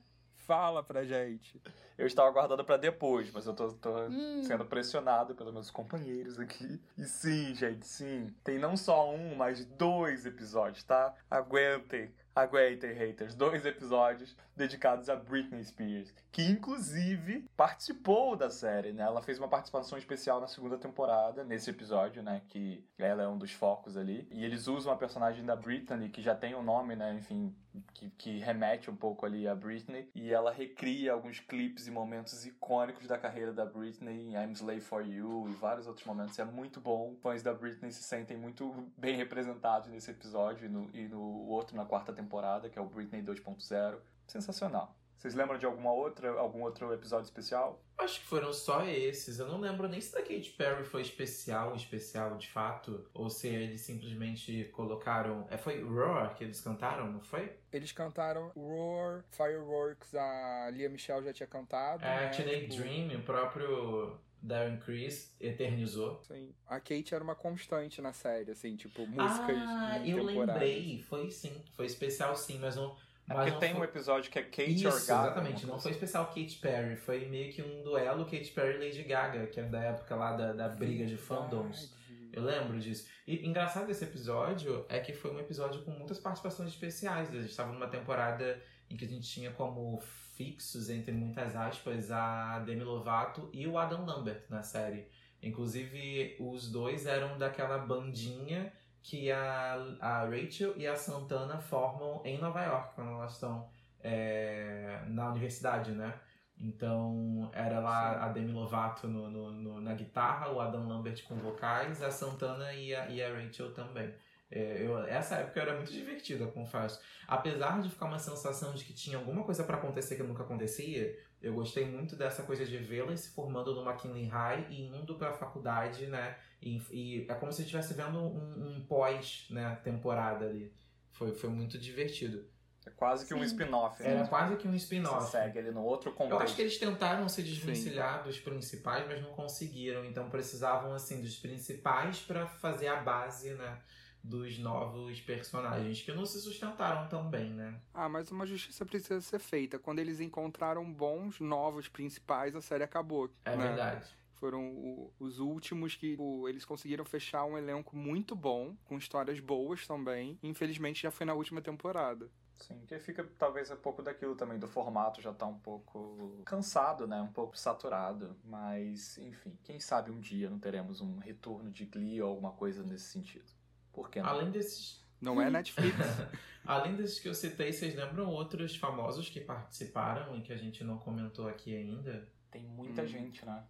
Fala pra gente. Eu estava guardando pra depois, mas eu tô, tô Hum. sendo pressionado pelos meus companheiros aqui. E sim, gente, sim. Tem não só um, mas dois episódios, tá? Aguentem, aguentem, haters. Dois episódios dedicados a Britney Spears, que inclusive participou da série, né? Ela fez uma participação especial na segunda temporada, nesse episódio, né? Que ela é um dos focos ali. E eles usam a personagem da Britney, que já tem um nome, né? Enfim, que, que remete um pouco ali a Britney. E ela recria alguns clipes e momentos icônicos da carreira da Britney, em I'm Slave for You e vários outros momentos. É muito bom. Fãs da Britney se sentem muito bem representados nesse episódio e no, e no outro na quarta temporada, que é o Britney 2.0. Sensacional. Vocês lembram de alguma outra, algum outro episódio especial? Acho que foram só esses. Eu não lembro nem se da Katy Perry foi especial, especial de fato, ou se eles simplesmente colocaram. É, foi Roar que eles cantaram, não foi? Eles cantaram Roar, Fireworks, a Lia Michelle já tinha cantado. É, né? Teenage Tipo, Dream, o próprio Darren Criss eternizou. Sim. A Kate era uma constante na série, assim, tipo, músicas ah, eu lembrei. Foi sim. Foi especial sim, mas não. É mas porque tem foi... um episódio que é Kate Isso, or Gaga. exatamente. Não foi especial Katy Perry. Foi meio que um duelo Katy Perry e Lady Gaga, que é da época lá da, da briga de fandoms. Eu lembro disso. E engraçado desse episódio é que foi um episódio com muitas participações especiais. A gente estava numa temporada em que a gente tinha como fixos, entre muitas aspas, a Demi Lovato e o Adam Lambert na série. Inclusive, os dois eram daquela bandinha que a, a Rachel e a Santana formam em Nova York, quando elas estão é, na universidade, né? Então, era lá a Demi Lovato no, no- no- na guitarra, o Adam Lambert com vocais, a Santana e a, e a Rachel também. É, eu- essa época era muito divertida, confesso. Apesar de ficar uma sensação de que tinha alguma coisa pra acontecer que nunca acontecia, eu gostei muito dessa coisa de vê-las se formando no McKinley High e indo pra faculdade, né? E, e é como se estivesse vendo um, um pós, né, temporada ali. Foi, foi muito divertido. É quase que um Sim. spin-off. Era né? quase que um Você spin-off. segue ele no outro Eu contexto. acho que eles tentaram se desvencilhar dos principais, mas não conseguiram. Então precisavam assim dos principais pra fazer a base, né, dos novos personagens que não se sustentaram tão bem, né? Ah, mas uma justiça precisa ser feita. Quando eles encontraram bons, novos principais, a série acabou. É né? verdade. Foram o, os últimos que tipo, eles conseguiram fechar um elenco muito bom, com histórias boas também. Infelizmente já foi na última temporada. Sim, que fica talvez um pouco daquilo também, do formato já tá um pouco cansado, né? Um pouco saturado. Mas, enfim, quem sabe um dia não teremos um retorno de Glee ou alguma coisa nesse sentido. Por que não? Além desses. Não é Netflix. Além desses que eu citei, vocês lembram outros famosos que participaram e que a gente não comentou aqui ainda? Tem muita Hum. gente, né?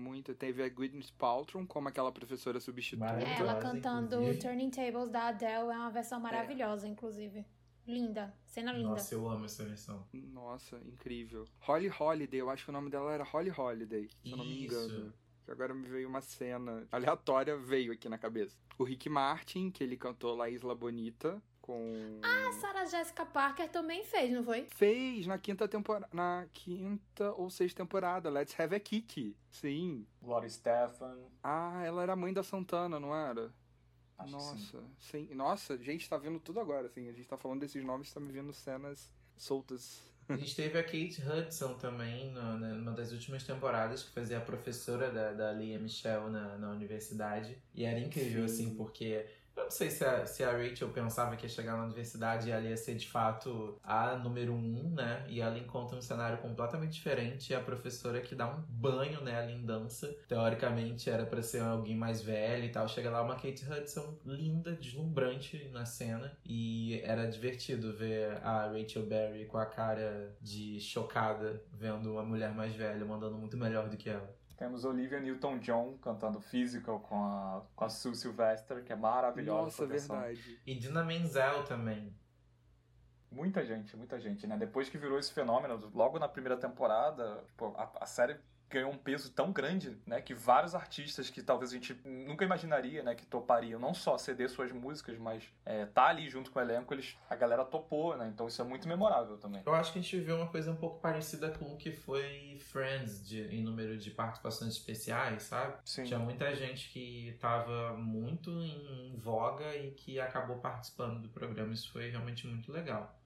Muito. Teve a Gwyneth Paltrow como aquela professora substituta. Maravilhosa. Ela cantando inclusive. Turning Tables da Adele é uma versão maravilhosa, inclusive. Linda, cena linda. Nossa, eu amo essa versão. Nossa, incrível. Holly Holiday, eu acho que o nome dela era Holly Holiday, se eu não me Isso. engano. Que agora me veio uma cena aleatória, veio aqui na cabeça. O Rick Martin, que ele cantou La Isla Bonita, com... A Sarah Jessica Parker também fez, não foi? Fez na quinta temporada. Na quinta ou sexta temporada, Let's Have a Kiki. Sim. Gloria Stefan. Ah, ela era a mãe da Santana, não era? Acho que sim. Nossa, sim. Nossa, gente, tá vendo tudo agora, assim. A gente tá falando desses nomes, tá me vendo cenas soltas. A gente teve a Kate Hudson também, no- na- numa das últimas temporadas, que fazia a professora da, da Lia Michelle na, na universidade. E era incrível, Sim. assim, porque. Eu não sei se a, se a Rachel pensava que ia chegar na universidade e ela ia ser de fato a número um, né? E ela encontra um cenário completamente diferente. A professora que dá um banho nela em dança. Teoricamente era pra ser alguém mais velho e tal. Chega lá uma Kate Hudson linda, deslumbrante na cena. E era divertido ver a Rachel Berry com a cara de chocada vendo uma mulher mais velha mandando muito melhor do que ela. Temos Olivia Newton-John cantando Physical com a, com a Sue Sylvester, que é maravilhosa. Nossa, essa versão. verdade. E Dina Menzel também. Muita gente, muita gente, né? Depois que virou esse fenômeno, logo na primeira temporada, tipo, a, a série ganhou um peso tão grande, né? Que vários artistas que talvez a gente nunca imaginaria, né? Que topariam não só ceder suas músicas, mas é, tá ali junto com o elenco, eles, a galera topou, né? Então isso é muito memorável também. Eu acho que a gente viveu uma coisa um pouco parecida com o que foi Friends de, em número de participações especiais, sabe? Sim. Tinha muita gente que tava muito em voga e que acabou participando do programa. Isso foi realmente muito legal.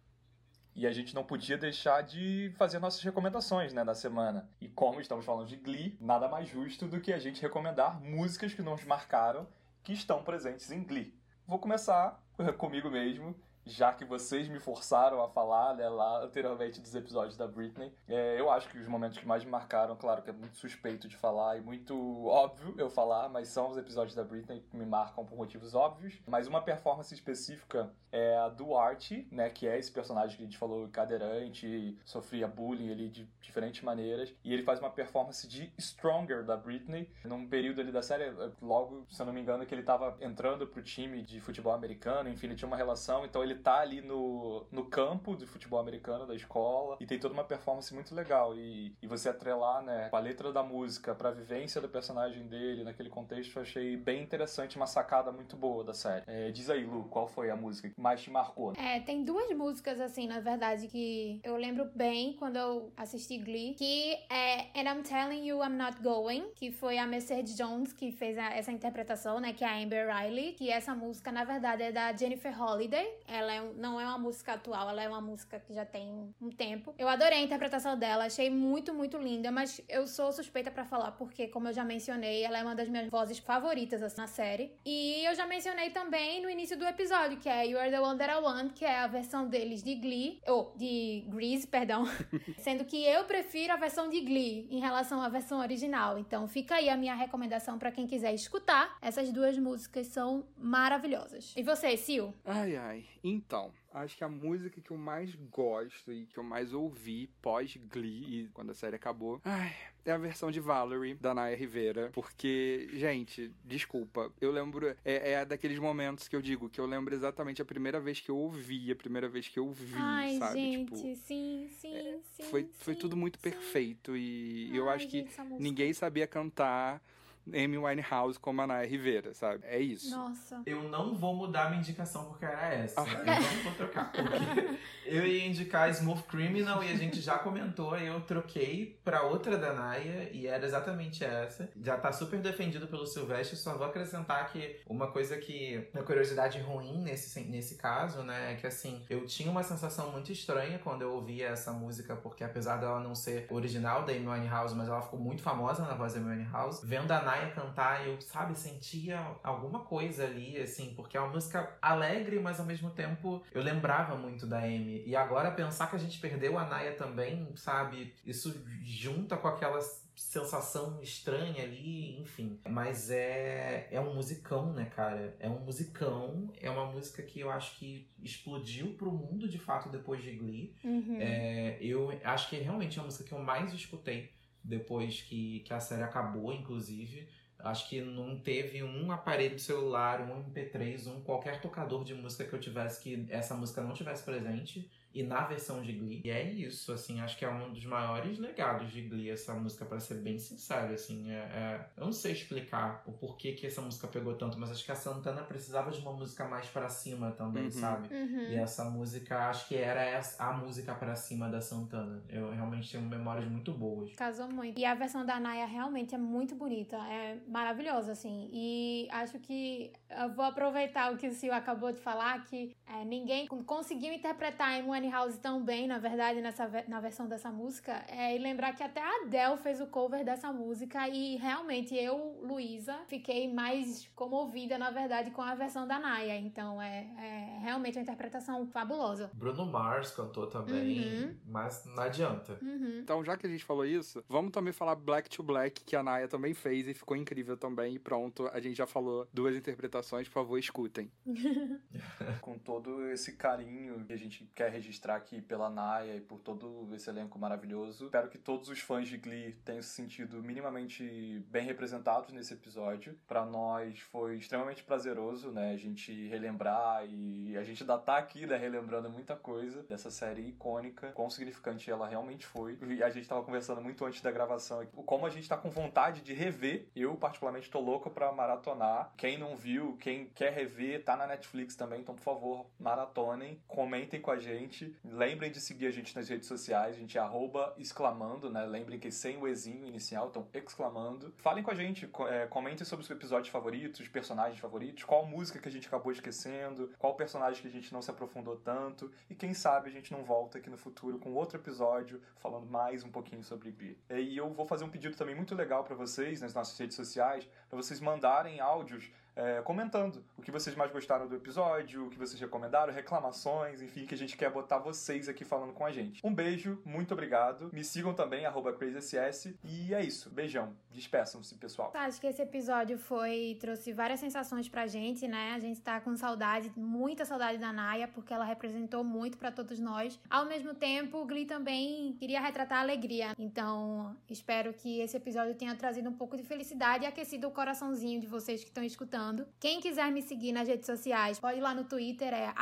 E a gente não podia deixar de fazer nossas recomendações, né, da semana. E como estamos falando de Glee, nada mais justo do que a gente recomendar músicas que nos marcaram que estão presentes em Glee. Vou começar comigo mesmo, já que vocês me forçaram a falar né, lá anteriormente dos episódios da Britney. É, eu acho que os momentos que mais me marcaram, claro que é muito suspeito de falar e muito óbvio eu falar, mas são os episódios da Britney que me marcam por motivos óbvios. Mas uma performance específica é a do Archie, né, que é esse personagem que a gente falou cadeirante, sofria bullying ali de diferentes maneiras, e ele faz uma performance de Stronger da Britney, num período ali da série, logo, se eu não me engano, que ele tava entrando pro time de futebol americano, enfim, ele tinha uma relação, então ele tá ali no, no campo de futebol americano da escola, e tem toda uma performance muito legal, e, e você atrelar, né, com a letra da música pra vivência do personagem dele, naquele contexto, eu achei bem interessante, uma sacada muito boa da série. É, diz aí, Lu, qual foi a música que mais te marcou? É, tem duas músicas, assim, na verdade, que eu lembro bem quando eu assisti Glee, que é And I'm Telling You I'm Not Going, que foi a Mercedes Jones que fez a- essa interpretação, né, que é a Amber Riley, que essa música, na verdade, é da Jennifer Holliday. Ela é um- não é uma música atual, ela é uma música que já tem um tempo. Eu adorei a interpretação dela, achei muito, muito linda, mas eu sou suspeita pra falar, porque, como eu já mencionei, ela é uma das minhas vozes favoritas assim, na série. E eu já mencionei também no início do episódio, que é You Are the One That I Want, que é a versão deles de Glee, ou de Grease, perdão. Sendo que eu prefiro a versão de Glee em relação à versão original. Então fica aí a minha recomendação pra quem quiser escutar. Essas duas músicas são maravilhosas. E você, Sil? Ai, ai. Então, acho que a música que eu mais gosto e que eu mais ouvi pós-Glee, e quando a série acabou, ai, é a versão de Valerie, da Naya Rivera. Porque, gente, desculpa, eu lembro. É, é daqueles momentos que eu digo que eu lembro exatamente a primeira vez que eu ouvi, a primeira vez que eu vi, Ai, sabe? gente, tipo, sim, sim, sim. foi, foi sim, tudo muito sim. perfeito. E eu Ai, acho que gente, música. ninguém sabia cantar. Amy Winehouse como a Naya Rivera, sabe? É isso. Nossa. Eu não vou mudar minha indicação porque era essa. Eu não vou trocar. Porque eu ia indicar Smooth Criminal e a gente já comentou, eu troquei pra outra da Naya e era exatamente essa. Já tá super defendido pelo Silvestre, só vou acrescentar que uma coisa que. Uma curiosidade ruim nesse, nesse caso, né? É que assim, eu tinha uma sensação muito estranha quando eu ouvia essa música, porque apesar dela não ser original da Amy Winehouse, mas ela ficou muito famosa na voz da Amy Winehouse, vendo a Naya cantar, eu, sabe, sentia alguma coisa ali, assim, porque é uma música alegre, mas ao mesmo tempo eu lembrava muito da Amy. E agora pensar que a gente perdeu a Naya também, sabe, isso junta com aquelas sensação estranha ali, enfim. Mas é, é um musicão, né, cara? É um musicão. É uma música que eu acho que explodiu pro mundo, de fato, depois de Glee. Uhum. É, eu acho que realmente é a música que eu mais escutei depois que, que a série acabou, inclusive. Acho que não teve um aparelho celular, um MP3, um qualquer tocador de música que eu tivesse que essa música não tivesse presente e na versão de Glee. E é isso, assim, acho que é um dos maiores legados de Glee, essa música, para ser bem sincero, assim, é, é... eu não sei explicar o porquê que essa música pegou tanto, mas acho que a Santana precisava de uma música mais para cima também, Uhum. sabe? Uhum. E essa música, acho que era essa- a música para cima da Santana. Eu realmente tenho memórias muito boas. Casou muito. E a versão da Naya realmente é muito bonita, é maravilhosa, assim. E acho que eu vou aproveitar o que o Sil acabou de falar, que é, ninguém conseguiu interpretar a Amy House tão bem, na verdade, nessa, na versão dessa música. É, e lembrar que até a Adele fez o cover dessa música e realmente eu, Luísa, fiquei mais comovida, na verdade, com a versão da Naya. Então é, é realmente uma interpretação fabulosa. Bruno Mars cantou também, Uhum. mas não adianta. Uhum. Então, já que a gente falou isso, vamos também falar Black to Black, que a Naya também fez e ficou incrível também. E pronto, a gente já falou duas interpretações, por favor, escutem. com todo esse carinho que a gente quer registrar aqui pela Naya e por todo esse elenco maravilhoso. Espero que todos os fãs de Glee tenham se sentido minimamente bem representados nesse episódio. Pra nós foi extremamente prazeroso, né, a gente relembrar e a gente ainda tá aqui, né, relembrando muita coisa dessa série icônica, quão significante ela realmente foi. E a gente tava conversando muito antes da gravação como a gente tá com vontade de rever. Eu, particularmente, tô louco pra maratonar. Quem não viu, quem quer rever, tá na Netflix também, então, por favor, maratonem, comentem com a gente. Lembrem de seguir a gente nas redes sociais, a gente é arroba exclamando, né? Lembrem que sem o ezinho inicial, então exclamando. Falem com a gente, é, comentem sobre os episódios favoritos, os personagens favoritos, qual música que a gente acabou esquecendo, qual personagem que a gente não se aprofundou tanto, e quem sabe a gente não volta aqui no futuro com outro episódio falando mais um pouquinho sobre Glee. E eu vou fazer um pedido também muito legal pra vocês nas nossas redes sociais, pra vocês mandarem áudios é, comentando o que vocês mais gostaram do episódio, o que vocês recomendaram, reclamações, enfim, que a gente quer botar vocês aqui falando com a gente. Um beijo, muito obrigado. Me sigam também, CrazySS. E é isso. Beijão. Despeçam-se, pessoal. Acho que esse episódio foi trouxe várias sensações pra gente, né? A gente tá com saudade, muita saudade da Naya, porque ela representou muito pra todos nós. Ao mesmo tempo, o Glee também queria retratar a alegria. Então, espero que esse episódio tenha trazido um pouco de felicidade e aquecido o coraçãozinho de vocês que estão escutando. Quem quiser me seguir nas redes sociais, pode ir lá no Twitter, é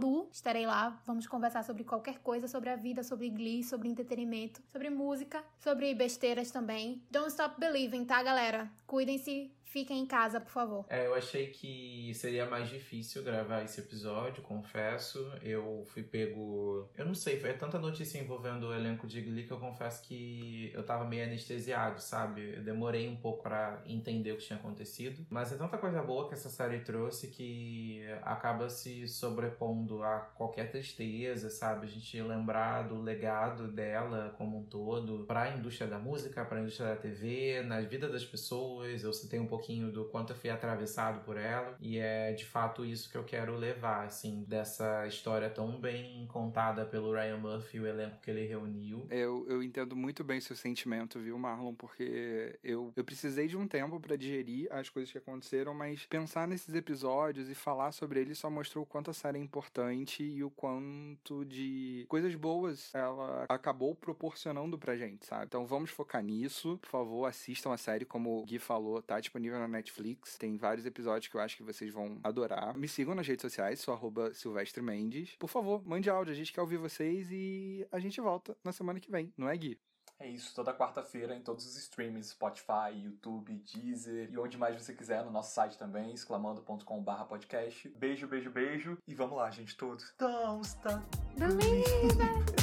Lu, estarei lá. Vamos conversar sobre qualquer coisa, sobre a vida, sobre Glee, sobre entretenimento, sobre música, sobre besteiras também. Don't stop believing, tá, galera? Cuidem-se, fiquem em casa, por favor. É, eu achei que seria mais difícil gravar esse episódio, confesso. Eu fui pego. Eu não sei, foi tanta notícia envolvendo o elenco de Glee que eu confesso que eu tava meio anestesiado, sabe? Eu demorei um pouco pra entender o que tinha acontecido. Mas é tanta coisa boa que essa série trouxe que acaba se sobrepondo a qualquer tristeza, sabe? A gente lembrar do legado dela como um todo pra indústria da música, pra indústria da TV, na vida das pessoas. Eu citei um pouquinho do quanto eu fui atravessado por ela. E é de fato isso que eu quero levar, assim, dessa história tão bem contada pelo Ryan Murphy o elenco que ele reuniu. Eu, eu entendo muito bem seu sentimento, viu, Marlon? Porque eu, eu precisei de um tempo pra digerir as coisas que aconteceram, mas pensar nesses episódios e falar sobre eles só mostrou o quanto a série é importante e o quanto de coisas boas ela acabou proporcionando pra gente, sabe? Então vamos focar nisso. Por favor, assistam a série, como o Gui falou, tá disponível disponível na Netflix. Tem vários episódios que eu acho que vocês vão adorar. Me sigam nas redes sociais, sou arroba Silvestre Mendes. Por favor, mande áudio, a gente quer ouvir vocês e a gente volta na semana que vem, não é, Gui? É isso, toda quarta-feira em todos os streams, Spotify, YouTube, Deezer e onde mais você quiser, no nosso site também, exclamando.com.br podcast. Beijo, beijo, beijo e vamos lá, gente, todos. Don't stop believing.